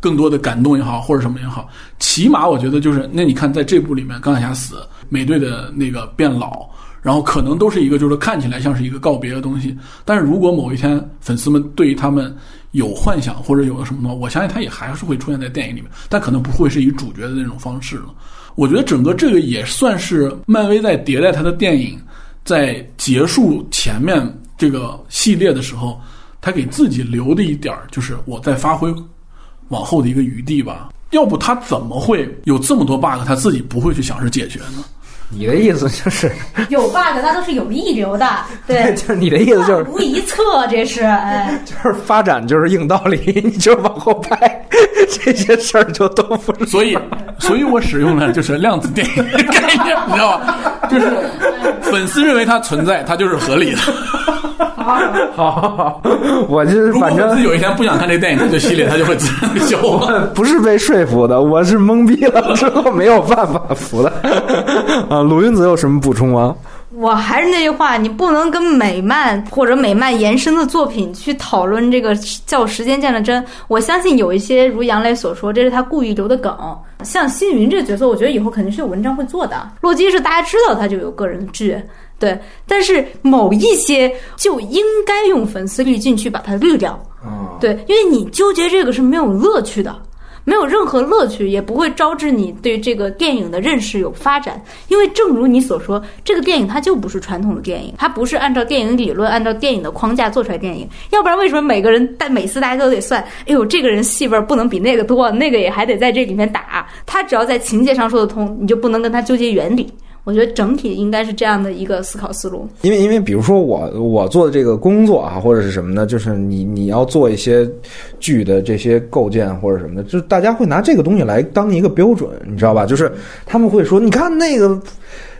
更多的感动也好，或者什么也好，起码我觉得就是，那你看在这部里面，钢铁侠死，美队的那个变老，然后可能都是一个就是看起来像是一个告别的东西，但是如果某一天粉丝们对于他们有幻想或者有了什么的话，我相信他也还是会出现在电影里面，但可能不会是以主角的那种方式了。我觉得整个这个也算是漫威在迭代他的电影，在结束前面这个系列的时候，他给自己留的一点，就是我在发挥往后的一个余地吧。要不他怎么会有这么多 bug，他自己不会去想着解决呢？你的意思就是 有 bug，它都是有意留的，对，就是你的意思就是无一策，这是哎，就是发展就是硬道理，你就往后拍，这些事儿就都不是。所以，所以我使用了就是量子电影的概念，你知道吧？就是粉丝认为它存在，它就是合理的。好好好，我就是反正有一天不想看这电影，这系列它就会自然消。不是被说服的，我是懵逼了之后没有办法服的。啊，鲁云子有什么补充吗？我还是那句话，你不能跟美漫或者美漫延伸的作品去讨论这个叫时间见了真。我相信有一些如杨磊所说，这是他故意留的梗。像星云这个角色，我觉得以后肯定是有文章会做的。洛基是大家知道他就有个人剧，对，但是某一些就应该用粉丝滤镜去把它滤掉。对，因为你纠结这个是没有乐趣的。没有任何乐趣，也不会招致你对这个电影的认识有发展。因为正如你所说，这个电影它就不是传统的电影，它不是按照电影理论、按照电影的框架做出来电影。要不然，为什么每个人但每次大家都得算？哎呦，这个人戏份不能比那个多，那个也还得在这里面打。他只要在情节上说得通，你就不能跟他纠结原理。我觉得整体应该是这样的一个思考思路。因为，因为比如说我我做的这个工作啊，或者是什么呢？就是你你要做一些剧的这些构建或者什么的，就是大家会拿这个东西来当一个标准，你知道吧？就是他们会说，你看那个。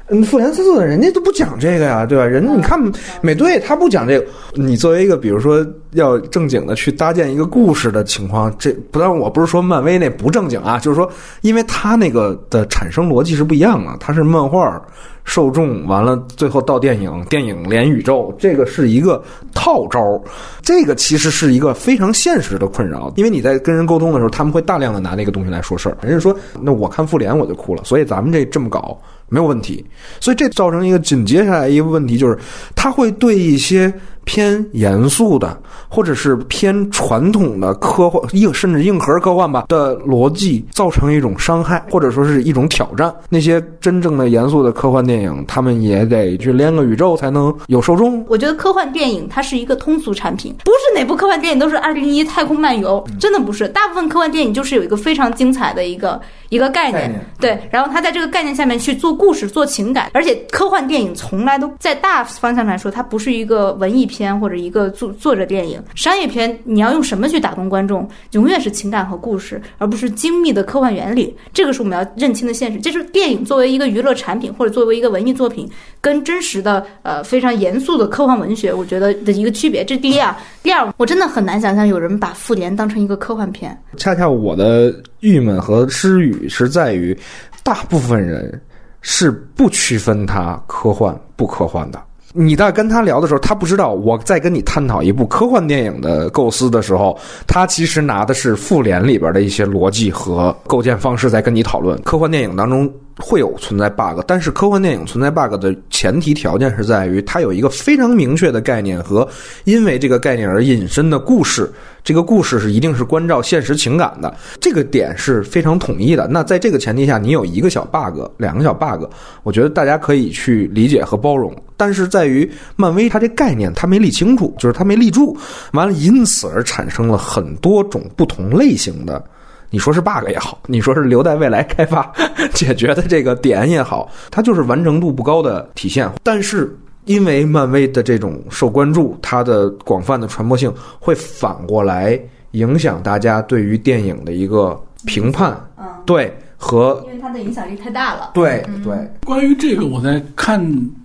嗯，复联四的人家都不讲这个呀，对吧？人你看美队他不讲这个。你作为一个比如说要正经的去搭建一个故事的情况，这不但我不是说漫威那不正经啊，就是说，因为他那个的产生逻辑是不一样的，它是漫画受众，完了最后到电影，电影连宇宙，这个是一个套招。这个其实是一个非常现实的困扰，因为你在跟人沟通的时候，他们会大量的拿那个东西来说事儿。人家说，那我看复联我就哭了，所以咱们这这么搞。没有问题，所以这造成一个紧接下来一个问题，就是他会对一些偏严肃的，或者是偏传统的科幻硬甚至硬核科幻吧的逻辑，造成一种伤害，或者说是一种挑战。那些真正的严肃的科幻电影，他们也得去连个宇宙才能有受众。我觉得科幻电影它是一个通俗产品，不是哪部科幻电影都是二零一太空漫游，真的不是。大部分科幻电影就是有一个非常精彩的一个一个概念，对，然后他在这个概念下面去做故事、做情感，而且科幻电影从来都在大方向来说，它不是一个文艺片或者一个作作者电影。商业片你要用什么去打动观众？永远是情感和故事，而不是精密的科幻原理。这个是我们要认清的现实。这是电影作为一个娱乐产品或者作为一个文艺作品，跟真实的呃非常严肃的科幻文学，我觉得的一个区别。这是第一啊。第二，我真的很难想象有人把《复联》当成一个科幻片。恰恰我的郁闷和失语是在于，大部分人是不区分它科幻不科幻的。你在跟他聊的时候，他不知道我在跟你探讨一部科幻电影的构思的时候，他其实拿的是《复联》里边的一些逻辑和构建方式在跟你讨论。科幻电影当中会有存在 bug，但是科幻电影存在 bug 的前提条件是在于它有一个非常明确的概念和因为这个概念而引申的故事。这个故事是一定是关照现实情感的，这个点是非常统一的。那在这个前提下，你有一个小 bug，两个小 bug，我觉得大家可以去理解和包容。但是在于漫威它这概念它没立清楚，就是它没立住，完了因此而产生了很多种不同类型的。你说是 bug 也好，你说是留在未来开发 解决的这个点也好，它就是完成度不高的体现。但是因为漫威的这种受关注，它的广泛的传播性，会反过来影响大家对于电影的一个评判，嗯，对和因为它的影响力太大了。对对，关于这个，我在看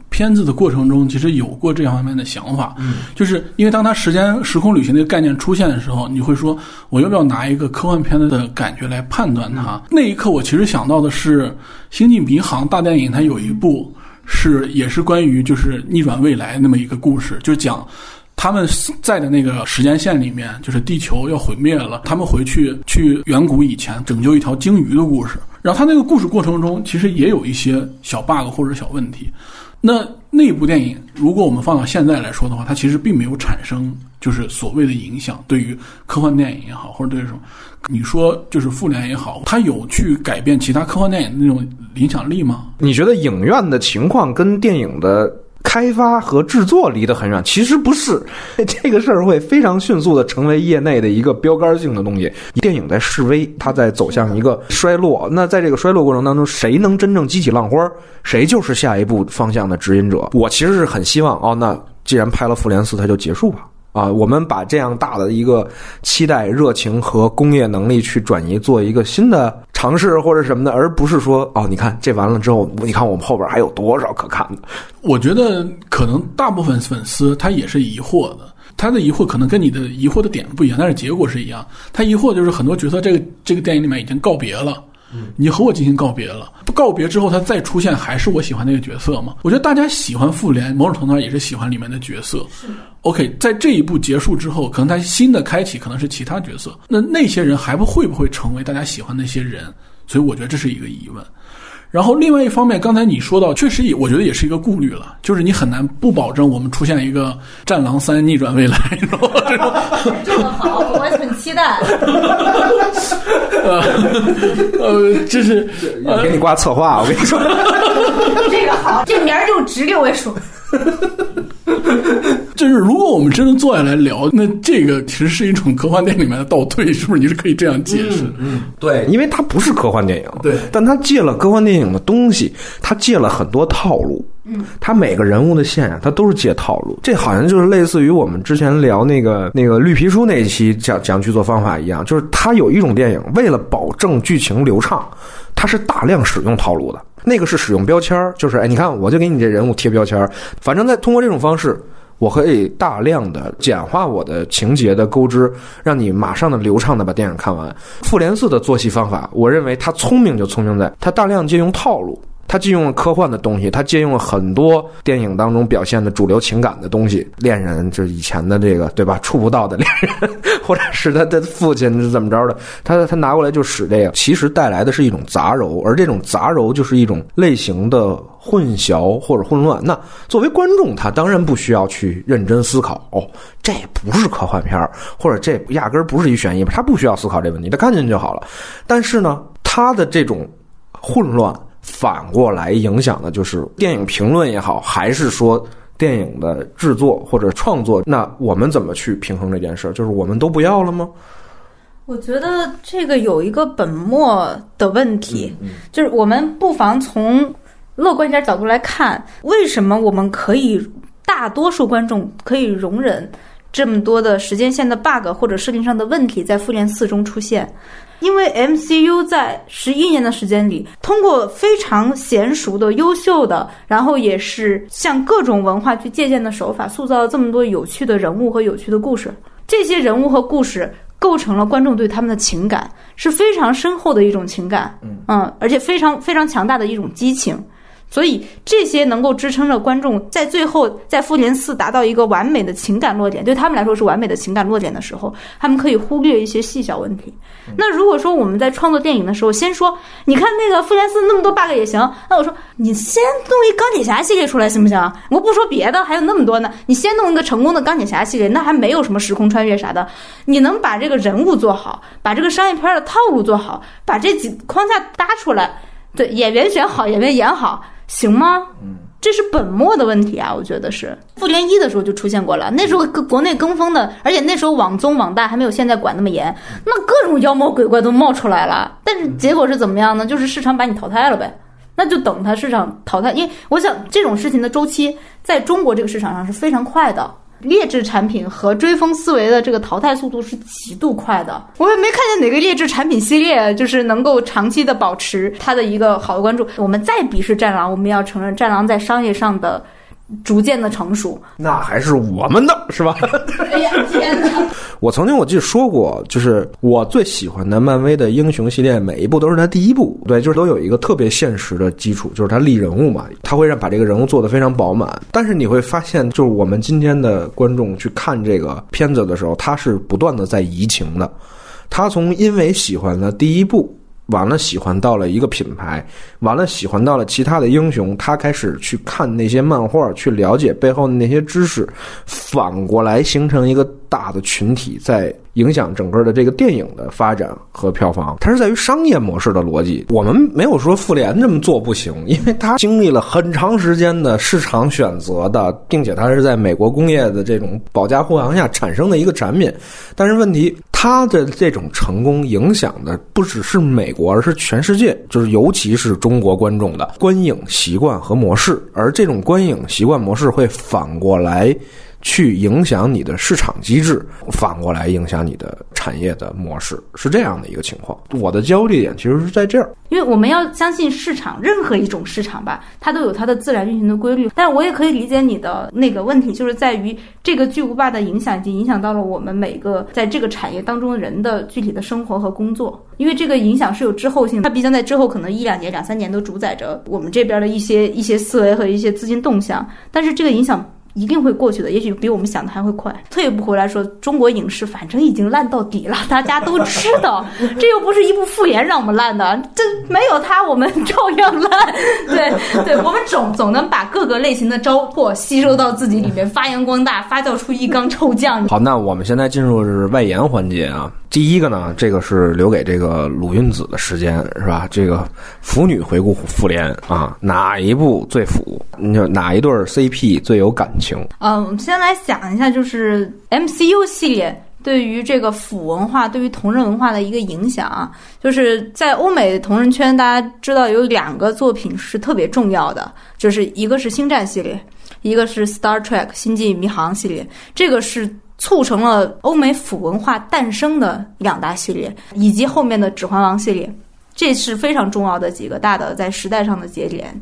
片子的过程中，其实有过这方面的想法，嗯，就是因为当它时间时空旅行这个概念出现的时候，你会说，我要不要拿一个科幻片的感觉来判断它？那一刻，我其实想到的是《星际迷航》大电影，它有一部是也是关于就是逆转未来那么一个故事，就讲。他们在的那个时间线里面，就是地球要毁灭了，他们回去去远古以前拯救一条鲸鱼的故事。然后他那个故事过程中，其实也有一些小 bug 或者小问题。那那部电影，如果我们放到现在来说的话，它其实并没有产生就是所谓的影响，对于科幻电影也好，或者对于什么，你说就是复联也好，它有去改变其他科幻电影的那种影响力吗？你觉得影院的情况跟电影的？开发和制作离得很远，其实不是 这个事儿会非常迅速的成为业内的一个标杆性的东西。电影在示威，它在走向一个衰落。那在这个衰落过程当中，谁能真正激起浪花，谁就是下一步方向的指引者。我其实是很希望哦，那既然拍了《复联四》，它就结束吧。啊，我们把这样大的一个期待、热情和工业能力去转移，做一个新的尝试或者什么的，而不是说哦，你看这完了之后，你看我们后边还有多少可看的。我觉得可能大部分粉丝他也是疑惑的，他的疑惑可能跟你的疑惑的点不一样，但是结果是一样。他疑惑就是很多角色这个这个电影里面已经告别了。你和我进行告别了，不告别之后，他再出现还是我喜欢那个角色吗？我觉得大家喜欢复联，某种程度上也是喜欢里面的角色。OK，在这一步结束之后，可能他新的开启可能是其他角色，那那些人还不会不会成为大家喜欢那些人？所以我觉得这是一个疑问。然后另外一方面，刚才你说到，确实也我觉得也是一个顾虑了，就是你很难不保证我们出现一个《战狼三》逆转未来，你知道吗？这种这么好，我很期待。呃 呃，这是要给你挂策划，我跟你说，这个好，这名儿就值六位数。就是如果我们真的坐下来聊，那这个其实是一种科幻电影里面的倒退，是不是？你是可以这样解释？嗯，对，因为它不是科幻电影，对，但它借了科幻电影的东西，它借了很多套路。嗯，它每个人物的线啊，它都是借套路。这好像就是类似于我们之前聊那个那个绿皮书那一期讲讲剧作方法一样，就是它有一种电影为了保证剧情流畅，它是大量使用套路的。那个是使用标签儿，就是哎，你看我就给你这人物贴标签儿，反正在通过这种方式。我可以大量的简化我的情节的钩织，让你马上的流畅的把电影看完。复联四的作戏方法，我认为他聪明就聪明在他大量借用套路，他借用了科幻的东西，他借用了很多电影当中表现的主流情感的东西，恋人就是以前的这个对吧，触不到的恋人，或者是他的父亲是怎么着的，他他拿过来就使这个，其实带来的是一种杂糅，而这种杂糅就是一种类型的混淆或者混乱。那作为观众，他当然不需要去认真思考，哦，这不是科幻片，或者这压根儿不是一悬疑，他不需要思考这问题，他看进去就好了。但是呢，他的这种混乱反过来影响的就是电影评论也好，还是说电影的制作或者创作，那我们怎么去平衡这件事儿？就是我们都不要了吗？我觉得这个有一个本末的问题，就是我们不妨从乐观一点角度来看，为什么我们可以大多数观众可以容忍这么多的时间线的 bug 或者设定上的问题在《复联四》中出现？因为 MCU 在十一年的时间里，通过非常娴熟的、优秀的，然后也是向各种文化去借鉴的手法，塑造了这么多有趣的人物和有趣的故事。这些人物和故事构成了观众对他们的情感，是非常深厚的一种情感，嗯，而且非常非常强大的一种激情。所以这些能够支撑着观众在最后在复联四达到一个完美的情感落点，对他们来说是完美的情感落点的时候，他们可以忽略一些细小问题。那如果说我们在创作电影的时候，先说你看那个复联四那么多 bug 也行，那我说你先弄一钢铁侠系列出来行不行？我不说别的，还有那么多呢，你先弄一个成功的钢铁侠系列，那还没有什么时空穿越啥的，你能把这个人物做好，把这个商业片的套路做好，把这几框架搭出来，对演员选好，演员演好。行吗？嗯，这是本末的问题啊，我觉得是。复联一的时候就出现过了，那时候国内跟风的，而且那时候网综网大还没有现在管那么严，那各种妖魔鬼怪都冒出来了。但是结果是怎么样呢？就是市场把你淘汰了呗，那就等它市场淘汰。因为我想这种事情的周期在中国这个市场上是非常快的。劣质产品和追风思维的这个淘汰速度是极度快的，我也没看见哪个劣质产品系列就是能够长期的保持它的一个好的关注。我们再鄙视战狼，我们要承认战狼在商业上的。逐渐的成熟，那还是我们的是吧？哎呀天哪！我曾经我记得说过，就是我最喜欢的漫威的英雄系列，每一部都是它第一部，对，就是都有一个特别现实的基础，就是它立人物嘛，它会让把这个人物做得非常饱满。但是你会发现，就是我们今天的观众去看这个片子的时候，他是不断的在移情的，他从因为喜欢了第一部。完了，喜欢到了一个品牌，完了喜欢到了其他的英雄，他开始去看那些漫画，去了解背后的那些知识，反过来形成一个大的群体，在影响整个的这个电影的发展和票房。它是在于商业模式的逻辑。我们没有说复联这么做不行，因为它经历了很长时间的市场选择的，并且它是在美国工业的这种保驾护航下产生的一个产品。但是问题。它的这种成功影响的不只是美国，而是全世界，就是尤其是中国观众的观影习惯和模式，而这种观影习惯模式会反过来。去影响你的市场机制，反过来影响你的产业的模式，是这样的一个情况。我的焦虑点其实是在这儿，因为我们要相信市场，任何一种市场吧，它都有它的自然运行的规律。但是我也可以理解你的那个问题，就是在于这个巨无霸的影响已经影响到了我们每个在这个产业当中人的具体的生活和工作。因为这个影响是有滞后性，它毕竟在之后可能一两年、两三年都主宰着我们这边的一些一些思维和一些资金动向。但是这个影响。一定会过去的，也许比我们想的还会快。退一步回来说，中国影视反正已经烂到底了，大家都知道。这又不是一部复联让我们烂的，这没有它我们照样烂。对对，我们总总能把各个类型的糟粕吸收到自己里面，发扬光大，发酵出一缸臭酱。好，那我们现在进入是外延环节啊。第一个呢，这个是留给这个鲁韵子的时间，是吧？这个腐女回顾复联啊，哪一部最腐？你就哪一对 CP 最有感情？嗯，我们先来想一下，就是 MCU 系列对于这个腐文化、对于同人文化的一个影响啊。就是在欧美同人圈，大家知道有两个作品是特别重要的，就是一个是星战系列，一个是 Star Trek 星际迷航系列，这个是。促成了欧美腐文化诞生的两大系列，以及后面的《指环王》系列，这是非常重要的几个大的在时代上的节点。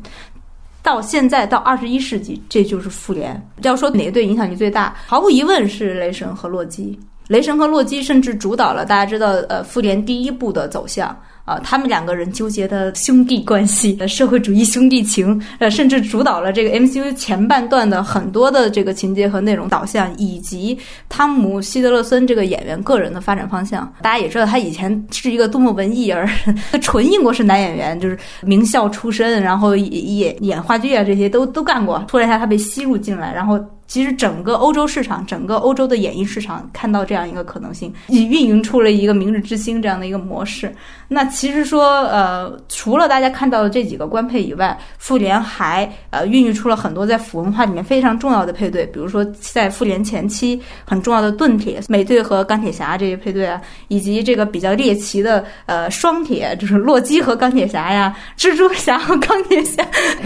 到现在到二十一世纪，这就是复联。要说哪个对影响力最大，毫无疑问是雷神和洛基。雷神和洛基甚至主导了大家知道，呃，复联第一部的走向。啊，他们两个人纠结的兄弟关系、呃，社会主义兄弟情，呃，甚至主导了这个 MCU 前半段的很多的这个情节和内容导向，以及汤姆希德勒森这个演员个人的发展方向。大家也知道，他以前是一个多么文艺而 纯英国式男演员，就是名校出身，然后演演话剧啊，这些都都干过。突然一下，他被吸入进来，然后。其实整个欧洲市场，整个欧洲的演艺市场看到这样一个可能性，已运营出了一个明日之星这样的一个模式。那其实说，呃，除了大家看到的这几个官配以外，复联还呃孕育出了很多在腐文化里面非常重要的配对，比如说在复联前期很重要的盾铁、美队和钢铁侠这些配对啊，以及这个比较猎奇的呃双铁，就是洛基和钢铁侠呀，蜘蛛侠和钢铁侠，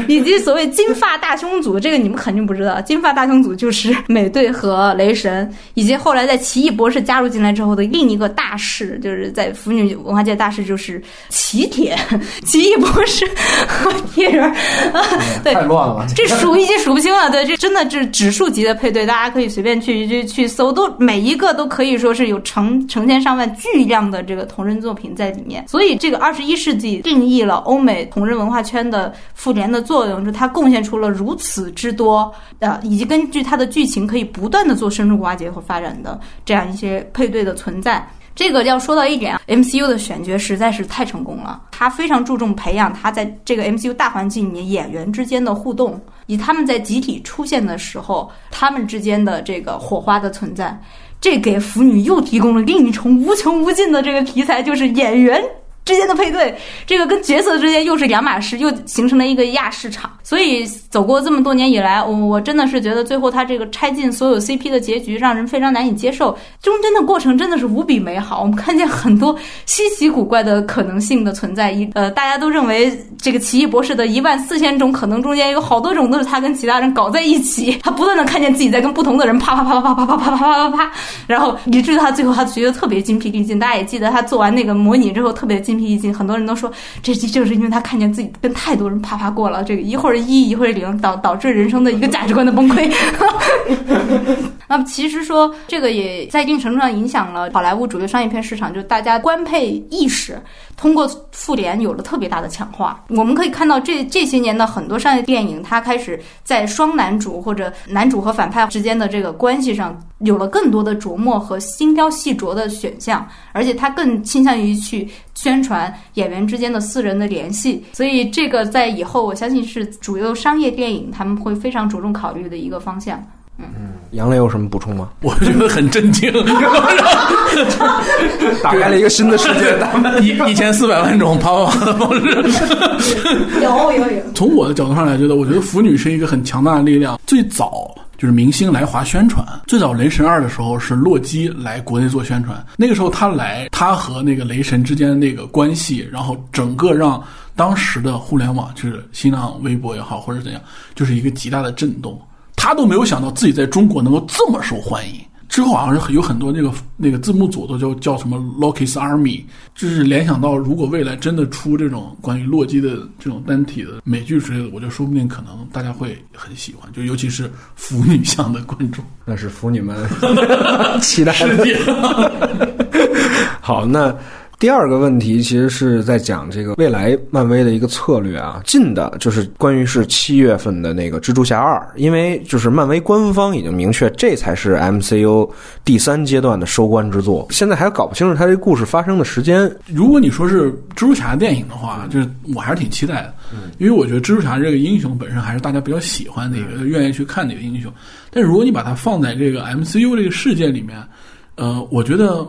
以及所谓金发大胸组，这个你们肯定不知道，金发大胸组。就是美队和雷神，以及后来在奇异博士加入进来之后的另一个大事，就是在腐女文化界大事，就是奇铁、奇异博士和铁人。对，太乱了，这数已经数不清了。对，这真的是指数级的配对，大家可以随便去去去搜，都每一个都可以说是有成成千上万巨量的这个同人作品在里面。所以，这个二十一世纪定义了欧美同人文化圈的复联的作用，是它贡献出了如此之多呃，以及根据。它的剧情可以不断的做深入挖掘和发展的这样一些配对的存在，这个要说到一点啊，MCU 的选角实在是太成功了。他非常注重培养他在这个 MCU 大环境里面演员之间的互动，以他们在集体出现的时候，他们之间的这个火花的存在，这给腐女又提供了另一重无穷无尽的这个题材，就是演员。之间的配对，这个跟角色之间又是两码事，又形成了一个亚市场。所以走过这么多年以来，我我真的是觉得最后他这个拆尽所有 CP 的结局，让人非常难以接受。中间的过程真的是无比美好，我们看见很多稀奇古怪的可能性的存在。一呃，大家都认为这个奇异博士的一万四千种可能中间有好多种都是他跟其他人搞在一起，他不断的看见自己在跟不同的人啪啪啪啪啪啪啪啪啪啪啪，然后以至于他最后他觉得特别精疲力尽。大家也记得他做完那个模拟之后特别精。精疲力尽，很多人都说，这就是因为他看见自己跟太多人啪啪过了，这个一会儿一，一会儿零，导导致人生的一个价值观的崩溃。那么其实说，这个也在一定程度上影响了好莱坞主流商业片市场，就大家官配意识通过复联有了特别大的强化。我们可以看到，这这些年的很多商业电影，它开始在双男主或者男主和反派之间的这个关系上有了更多的琢磨和精雕细琢的选项，而且它更倾向于去宣。传演员之间的私人的联系，所以这个在以后我相信是主流商业电影他们会非常着重考虑的一个方向。嗯，杨磊有什么补充吗？我觉得很震惊，打开了一个新的世界，一一千四百万种跑跑的方式。有有有。从我的角度上来觉得，我觉得腐女是一个很强大的力量。最早。就是明星来华宣传，最早《雷神二》的时候是洛基来国内做宣传，那个时候他来，他和那个雷神之间的那个关系，然后整个让当时的互联网，就是新浪微博也好或者怎样，就是一个极大的震动。他都没有想到自己在中国能够这么受欢迎。之后好像是有很多那个那个字幕组都叫叫什么 Loki's Army，就是联想到如果未来真的出这种关于洛基的这种单体的美剧之类的，我觉得说不定可能大家会很喜欢，就尤其是腐女向的观众，那是腐女们 期待世界。好，那。第二个问题其实是在讲这个未来漫威的一个策略啊，近的就是关于是七月份的那个蜘蛛侠二，因为就是漫威官方已经明确这才是 MCU 第三阶段的收官之作，现在还搞不清楚它这故事发生的时间。如果你说是蜘蛛侠电影的话，就是我还是挺期待的，因为我觉得蜘蛛侠这个英雄本身还是大家比较喜欢的一个，愿意去看的一个英雄。但如果你把它放在这个 MCU 这个世界里面，呃，我觉得。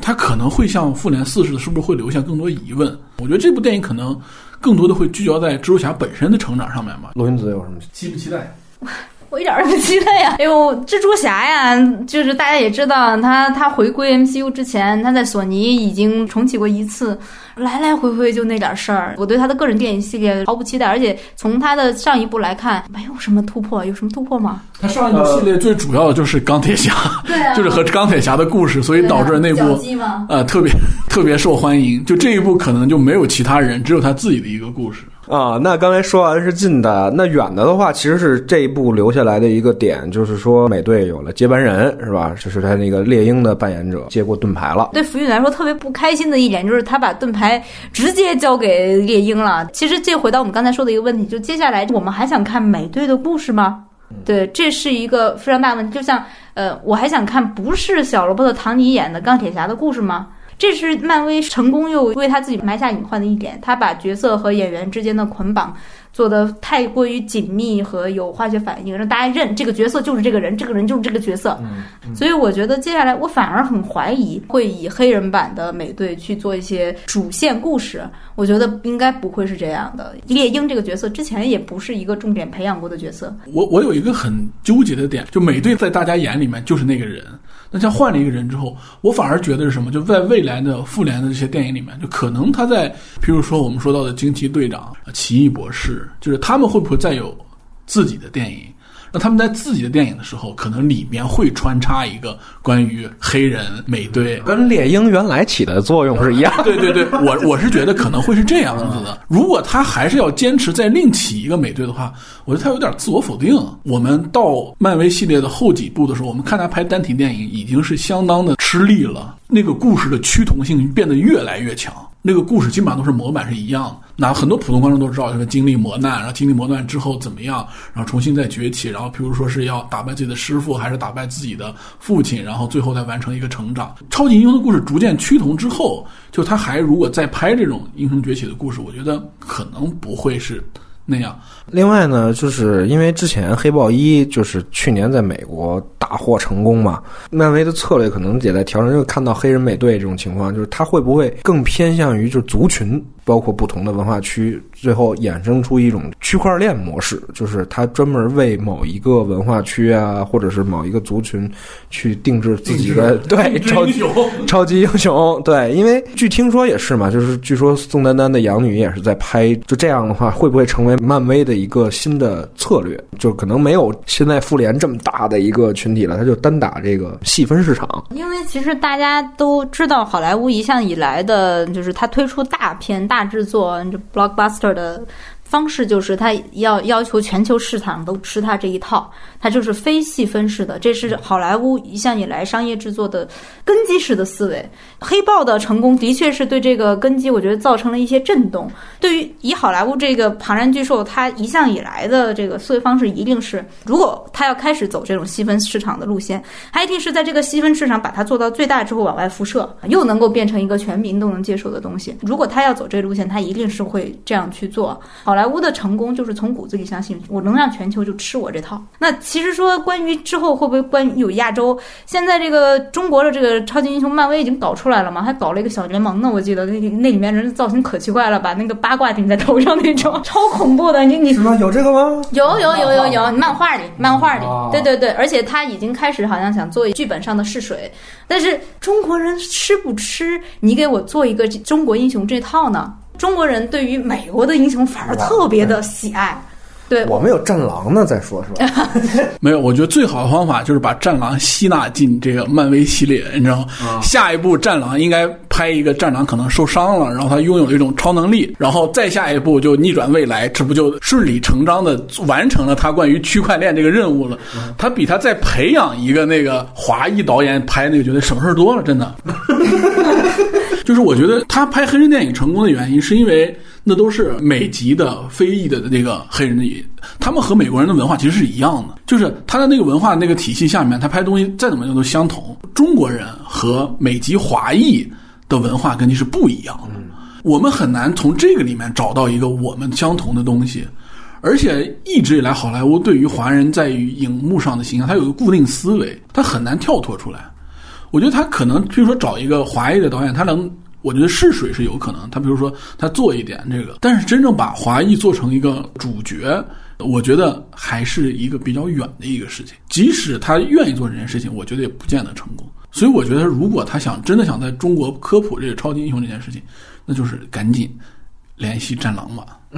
他可能会像复联四似的，是不是会留下更多疑问？我觉得这部电影可能更多的会聚焦在蜘蛛侠本身的成长上面吧。罗云子有什么期不期待？我一点儿都不期待呀！哎呦，蜘蛛侠呀，就是大家也知道，他他回归 MCU 之前，他在索尼已经重启过一次。来来回回就那点事儿，我对他的个人电影系列毫不期待，而且从他的上一部来看，没有什么突破，有什么突破吗？他上一部系列最主要的就是钢铁侠，对啊，就是和钢铁侠的故事，所以导致那部呃特别特别受欢迎。就这一部可能就没有其他人，只有他自己的一个故事。啊，那刚才说完是近的，那远的的话，其实是这一部留下来的一个点，就是说美队有了接班人，是吧？就是他那个猎鹰的扮演者接过盾牌了。对福运来说特别不开心的一点就是他把盾牌直接交给猎鹰了。其实这回到我们刚才说的一个问题，就接下来我们还想看美队的故事吗？对，这是一个非常大的问题。就像呃，我还想看不是小罗伯特·唐尼演的钢铁侠的故事吗？这是漫威成功又为他自己埋下隐患的一点，他把角色和演员之间的捆绑做得太过于紧密和有化学反应，让大家认这个角色就是这个人，这个人就是这个角色。所以我觉得接下来我反而很怀疑会以黑人版的美队去做一些主线故事，我觉得应该不会是这样的。猎鹰这个角色之前也不是一个重点培养过的角色，我我有一个很纠结的点，就美队在大家眼里面就是那个人，那像换了一个人之后，我反而觉得是什么？就在未来的复联的这些电影里面，就可能他在，譬如说我们说到的惊奇队长、奇异博士，就是他们会不会再有自己的电影？那他们在自己的电影的时候，可能里面会穿插一个关于黑人美队。跟猎鹰原来起的作用是一样。对对对，我我是觉得可能会是这样子的。如果他还是要坚持再另起一个美队的话，我觉得他有点自我否定。我们到漫威系列的后几部的时候，我们看他拍单体电影已经是相当的吃力了，那个故事的趋同性变得越来越强。那个故事基本上都是模板是一样的，那很多普通观众都知道，就是经历磨难，然后经历磨难之后怎么样，然后重新再崛起，然后比如说是要打败自己的师傅，还是打败自己的父亲，然后最后再完成一个成长。超级英雄的故事逐渐趋同之后，就他还如果再拍这种英雄崛起的故事，我觉得可能不会是那样。另外呢，就是因为之前黑豹一就是去年在美国大获成功嘛，漫威的策略可能也在调整。就看到黑人美队这种情况，就是他会不会更偏向于就是族群，包括不同的文化区，最后衍生出一种区块链模式，就是他专门为某一个文化区啊，或者是某一个族群去定制自己的对 超级 超级英雄。对，因为据听说也是嘛，就是据说宋丹丹的养女也是在拍，就这样的话，会不会成为漫威的一个新的策略？就可能没有现在复联这么大的一个群体了，他就单打这个细分市场。因为其实大家都知道，好莱坞一向以来的就是他推出大片、大大制作，这 blockbuster 的方式就是他要要求全球市场都吃他这一套，它就是非细分式的，这是好莱坞一向以来商业制作的根基式的思维。黑豹的成功的确是对这个根基，我觉得造成了一些震动。对于以好莱坞这个庞然巨兽，它一向以来的这个思维方式，一定是如果它要开始走这种细分市场的路线，它一定是在这个细分市场把它做到最大之后往外辐射，又能够变成一个全民都能接受的东西。如果它要走这路线，它一定是会这样去做。好莱坞的成功就是从骨子里相信，我能让全球就吃我这套。那其实说关于之后会不会关于有亚洲，现在这个中国的这个超级英雄，漫威已经搞出来了嘛，还搞了一个小联盟呢。我记得那那里面人造型可奇怪了，把那个八卦顶在头上那种，超恐怖的。你你什么？有这个吗？有有有有有，漫画里漫画里，对对对，而且他已经开始好像想做剧本上的试水，但是中国人吃不吃？你给我做一个中国英雄这套呢？中国人对于美国的英雄反而特别的喜爱。对，我们有战狼呢，再说是吧？没有，我觉得最好的方法就是把战狼吸纳进这个漫威系列，你知道吗？下一步战狼应该拍一个战狼可能受伤了，然后他拥有一种超能力，然后再下一步就逆转未来，这不就顺理成章的完成了他关于区块链这个任务了？他比他再培养一个那个华裔导演拍那个，觉得省事儿多了，真的。就是我觉得他拍黑人电影成功的原因，是因为那都是美籍的非裔的那个黑人的，他们和美国人的文化其实是一样的，就是他的那个文化那个体系下面，他拍东西再怎么样都相同。中国人和美籍华裔的文化根基是不一样的，我们很难从这个里面找到一个我们相同的东西。而且一直以来，好莱坞对于华人在于荧幕上的形象，它有一个固定思维，它很难跳脱出来。我觉得他可能，比如说找一个华裔的导演，他能，我觉得试水是有可能。他比如说他做一点这个，但是真正把华裔做成一个主角，我觉得还是一个比较远的一个事情。即使他愿意做这件事情，我觉得也不见得成功。所以我觉得，如果他想真的想在中国科普这个超级英雄这件事情，那就是赶紧联系战狼吧。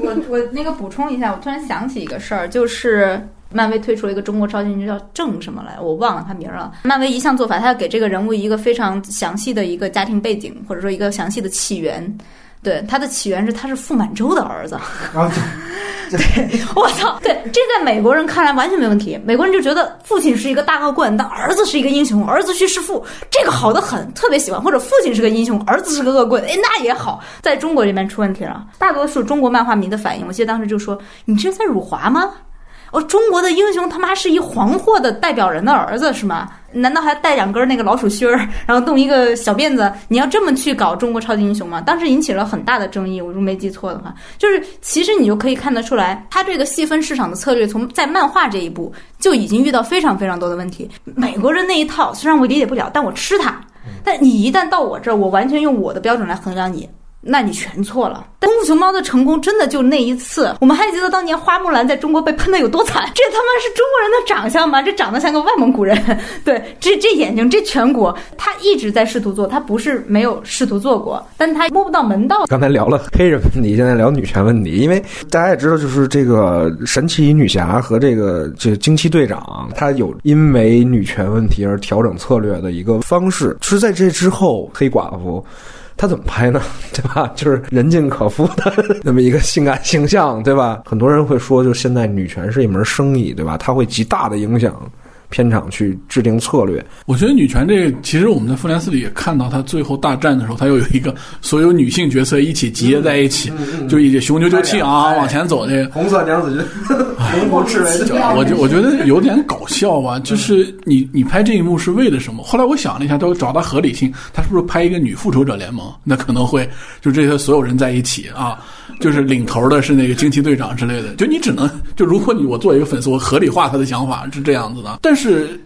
我我那个补充一下，我突然想起一个事儿，就是漫威推出了一个中国超级英雄叫郑什么来，我忘了他名了。漫威一项做法，他要给这个人物一个非常详细的一个家庭背景，或者说一个详细的起源。对，他的起源是他是傅满洲的儿子。啊，对，我操，对，这在美国人看来完全没问题。美国人就觉得父亲是一个大恶棍，但儿子是一个英雄，儿子去弑父，这个好的很，特别喜欢。或者父亲是个英雄，儿子是个恶棍，哎，那也好。在中国这边出问题了，大多数中国漫画迷的反应，我记得当时就说：“你这是在辱华吗？”哦，中国的英雄他妈是一黄祸的代表人的儿子是吗？难道还带两根那个老鼠须儿，然后弄一个小辫子？你要这么去搞中国超级英雄吗？当时引起了很大的争议。我如果没记错的话，就是其实你就可以看得出来，他这个细分市场的策略，从在漫画这一步就已经遇到非常非常多的问题。美国人那一套虽然我理解不了，但我吃它。但你一旦到我这儿，我完全用我的标准来衡量你。那你全错了。功夫熊猫的成功真的就那一次。我们还记得当年花木兰在中国被喷的有多惨？这他妈是中国人的长相吗？这长得像个外蒙古人。对，这这眼睛，这颧骨，他一直在试图做，他不是没有试图做过，但他摸不到门道。刚才聊了黑人问题，现在聊女权问题，因为大家也知道，就是这个神奇女侠和这个这个惊奇队长，他有因为女权问题而调整策略的一个方式。是在这之后，黑寡妇。他怎么拍呢？对吧？就是人尽可夫的 那么一个性感形象，对吧？很多人会说，就现在女权是一门生意，对吧？它会极大的影响片场去制定策略。我觉得女权这个，其实我们在复联四里也看到，她最后大战的时候，她又有一个所有女性角色一起集结在一起，就一起雄赳赳气昂昂往前走的红色娘子军，红红赤卫的。我就我觉得 有点搞笑吧，就是你你拍这一幕是为了什么？后来我想了一下，都找到合理性，他是不是拍一个女复仇者联盟？那可能会就这些所有人在一起啊，就是领头的是那个惊奇队长之类的。就你只能就如果你我做一个粉丝，我合理化他的想法是这样子的，但是。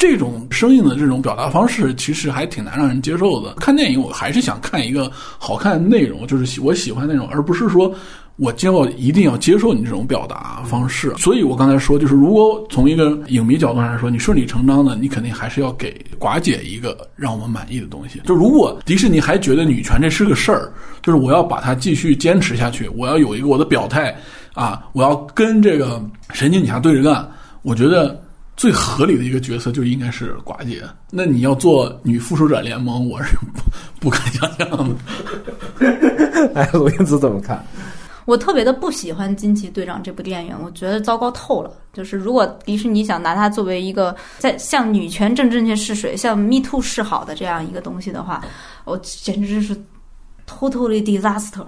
这种生硬的这种表达方式，其实还挺难让人接受的。看电影，我还是想看一个好看的内容，就是我喜欢那种，而不是说我就要一定要接受你这种表达方式。所以我刚才说，就是如果从一个影迷角度上来说，你顺理成章的，你肯定还是要给寡姐一个让我们满意的东西。就如果迪士尼还觉得女权这是个事儿，就是我要把它继续坚持下去，我要有一个我的表态啊，我要跟这个神奇女侠对着干，我觉得。最合理的一个角色就应该是寡姐。那你要做女复仇者联盟，我是不不敢想象的。哎，罗英子怎么看？我特别的不喜欢《惊奇队长》这部电影，我觉得糟糕透了。就是如果迪士尼想拿它作为一个在向女权正正确试水、向 Me Too 示好的这样一个东西的话，我简直是 totally disaster。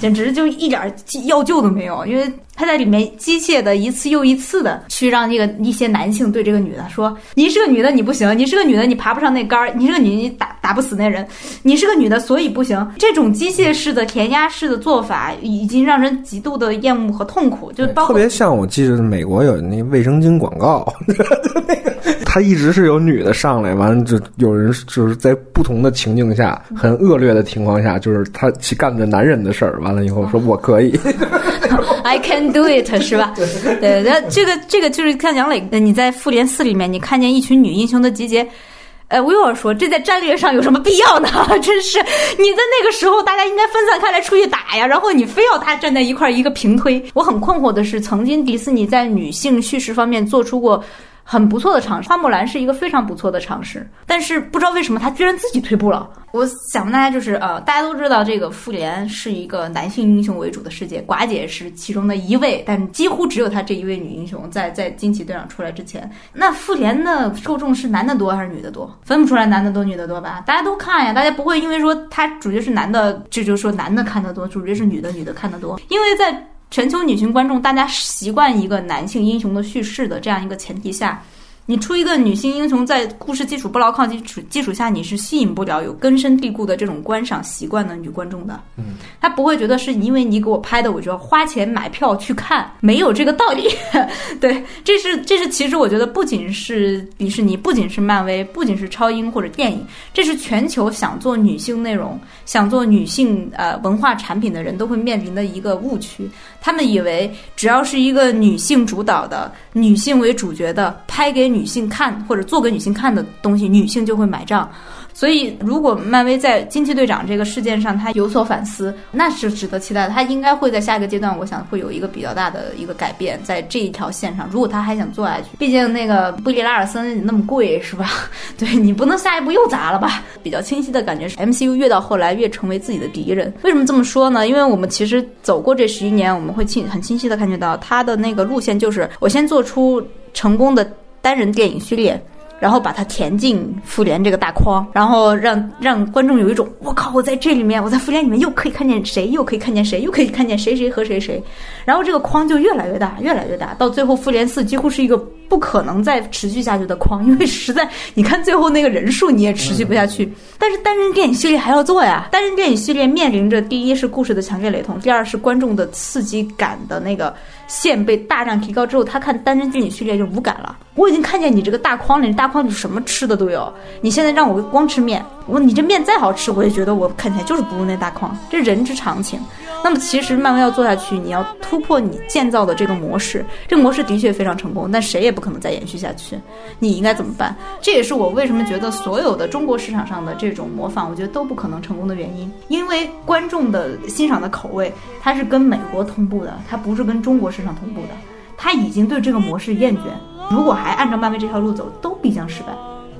简直就一点要救都没有，因为他在里面机械的一次又一次的去让这个一些男性对这个女的说：“你是个女的，你不行；你是个女的，你爬不上那杆儿；你是个女，你打打不死那人；你是个女的，所以不行。”这种机械式的填鸭式的做法已经让人极度的厌恶和痛苦，就包括特别像我记得美国有那卫生巾广告，那 个他一直是有女的上来，完了就有人就是在不同的情境下很恶劣的情况下，就是他去干着男人的事儿。完了以后说我可以，I can do it，是吧？对，那这个这个就是看杨磊，你在复联四里面，你看见一群女英雄的集结，呃，我又要说，这在战略上有什么必要呢？真是你在那个时候，大家应该分散开来出去打呀，然后你非要他站在一块儿一个平推。我很困惑的是，曾经迪士尼在女性叙事方面做出过。很不错的尝试，花木兰是一个非常不错的尝试，但是不知道为什么他居然自己退步了。我想问大家，就是呃，大家都知道这个复联是一个男性英雄为主的世界，寡姐是其中的一位，但几乎只有她这一位女英雄在 在惊奇队长出来之前。那复联的受众是男的多还是女的多？分不出来男的多女的多吧？大家都看呀，大家不会因为说他主角是男的，这就说男的看得多，主角是女的，女的看得多，因为在。全球女性观众，大家习惯一个男性英雄的叙事的这样一个前提下。你出一个女性英雄，在故事基础不牢靠基础基础下，你是吸引不了有根深蒂固的这种观赏习惯的女观众的。嗯，他不会觉得是因为你给我拍的，我就要花钱买票去看，没有这个道理。对，这是这是其实我觉得不仅是迪士尼，不仅是漫威，不仅是超英或者电影，这是全球想做女性内容、想做女性呃文化产品的人都会面临的一个误区。他们以为只要是一个女性主导的、女性为主角的拍给女性看或者做给女性看的东西，女性就会买账。所以，如果漫威在惊奇队长这个事件上他有所反思，那是值得期待的。他应该会在下一个阶段，我想会有一个比较大的一个改变在这一条线上。如果他还想做下去，毕竟那个布里拉尔森那么贵，是吧？对你不能下一步又砸了吧？比较清晰的感觉是，MCU 越到后来越成为自己的敌人。为什么这么说呢？因为我们其实走过这十一年，我们会清很清晰的感觉到他的那个路线就是我先做出成功的单人电影序列。然后把它填进复联这个大框，然后让让观众有一种我靠，我在这里面，我在复联里面又可以看见谁，又可以看见谁，又可以看见谁谁和谁谁，然后这个框就越来越大，越来越大，到最后复联四几乎是一个不可能再持续下去的框，因为实在你看最后那个人数你也持续不下去。但是单人电影系列还要做呀，单人电影系列面临着第一是故事的强烈雷同，第二是观众的刺激感的那个。线被大量提高之后，他看单人电影系列就无感了。我已经看见你这个大框里，大框里什么吃的都有。你现在让我光吃面，我你这面再好吃，我也觉得我看起来就是不如那大框，这人之常情。那么其实漫威要做下去，你要突破你建造的这个模式，这个模式的确非常成功，但谁也不可能再延续下去。你应该怎么办？这也是我为什么觉得所有的中国市场上的这种模仿，我觉得都不可能成功的原因。因为观众的欣赏的口味，它是跟美国同步的，它不是跟中国市场同步的。他已经对这个模式厌倦，如果还按照漫威这条路走，都必将失败。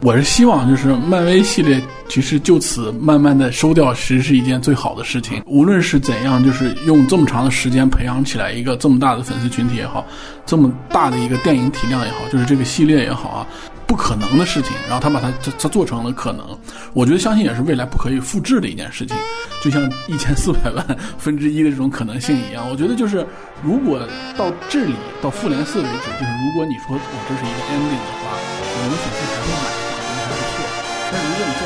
我是希望，就是漫威系列其实就此慢慢的收掉，其实是一件最好的事情。无论是怎样，就是用这么长的时间培养起来一个这么大的粉丝群体也好，这么大的一个电影体量也好，就是这个系列也好啊，可能的事情。然后他把它他他做成了可能，我觉得相信也是未来不可以复制的一件事情。就像一千四百万分之一的这种可能性一样，我觉得就是如果到这里到复联四为止，就是如果你说我这是一个 ending 的话，我们粉丝还会买的话，应该还不错。但如果你在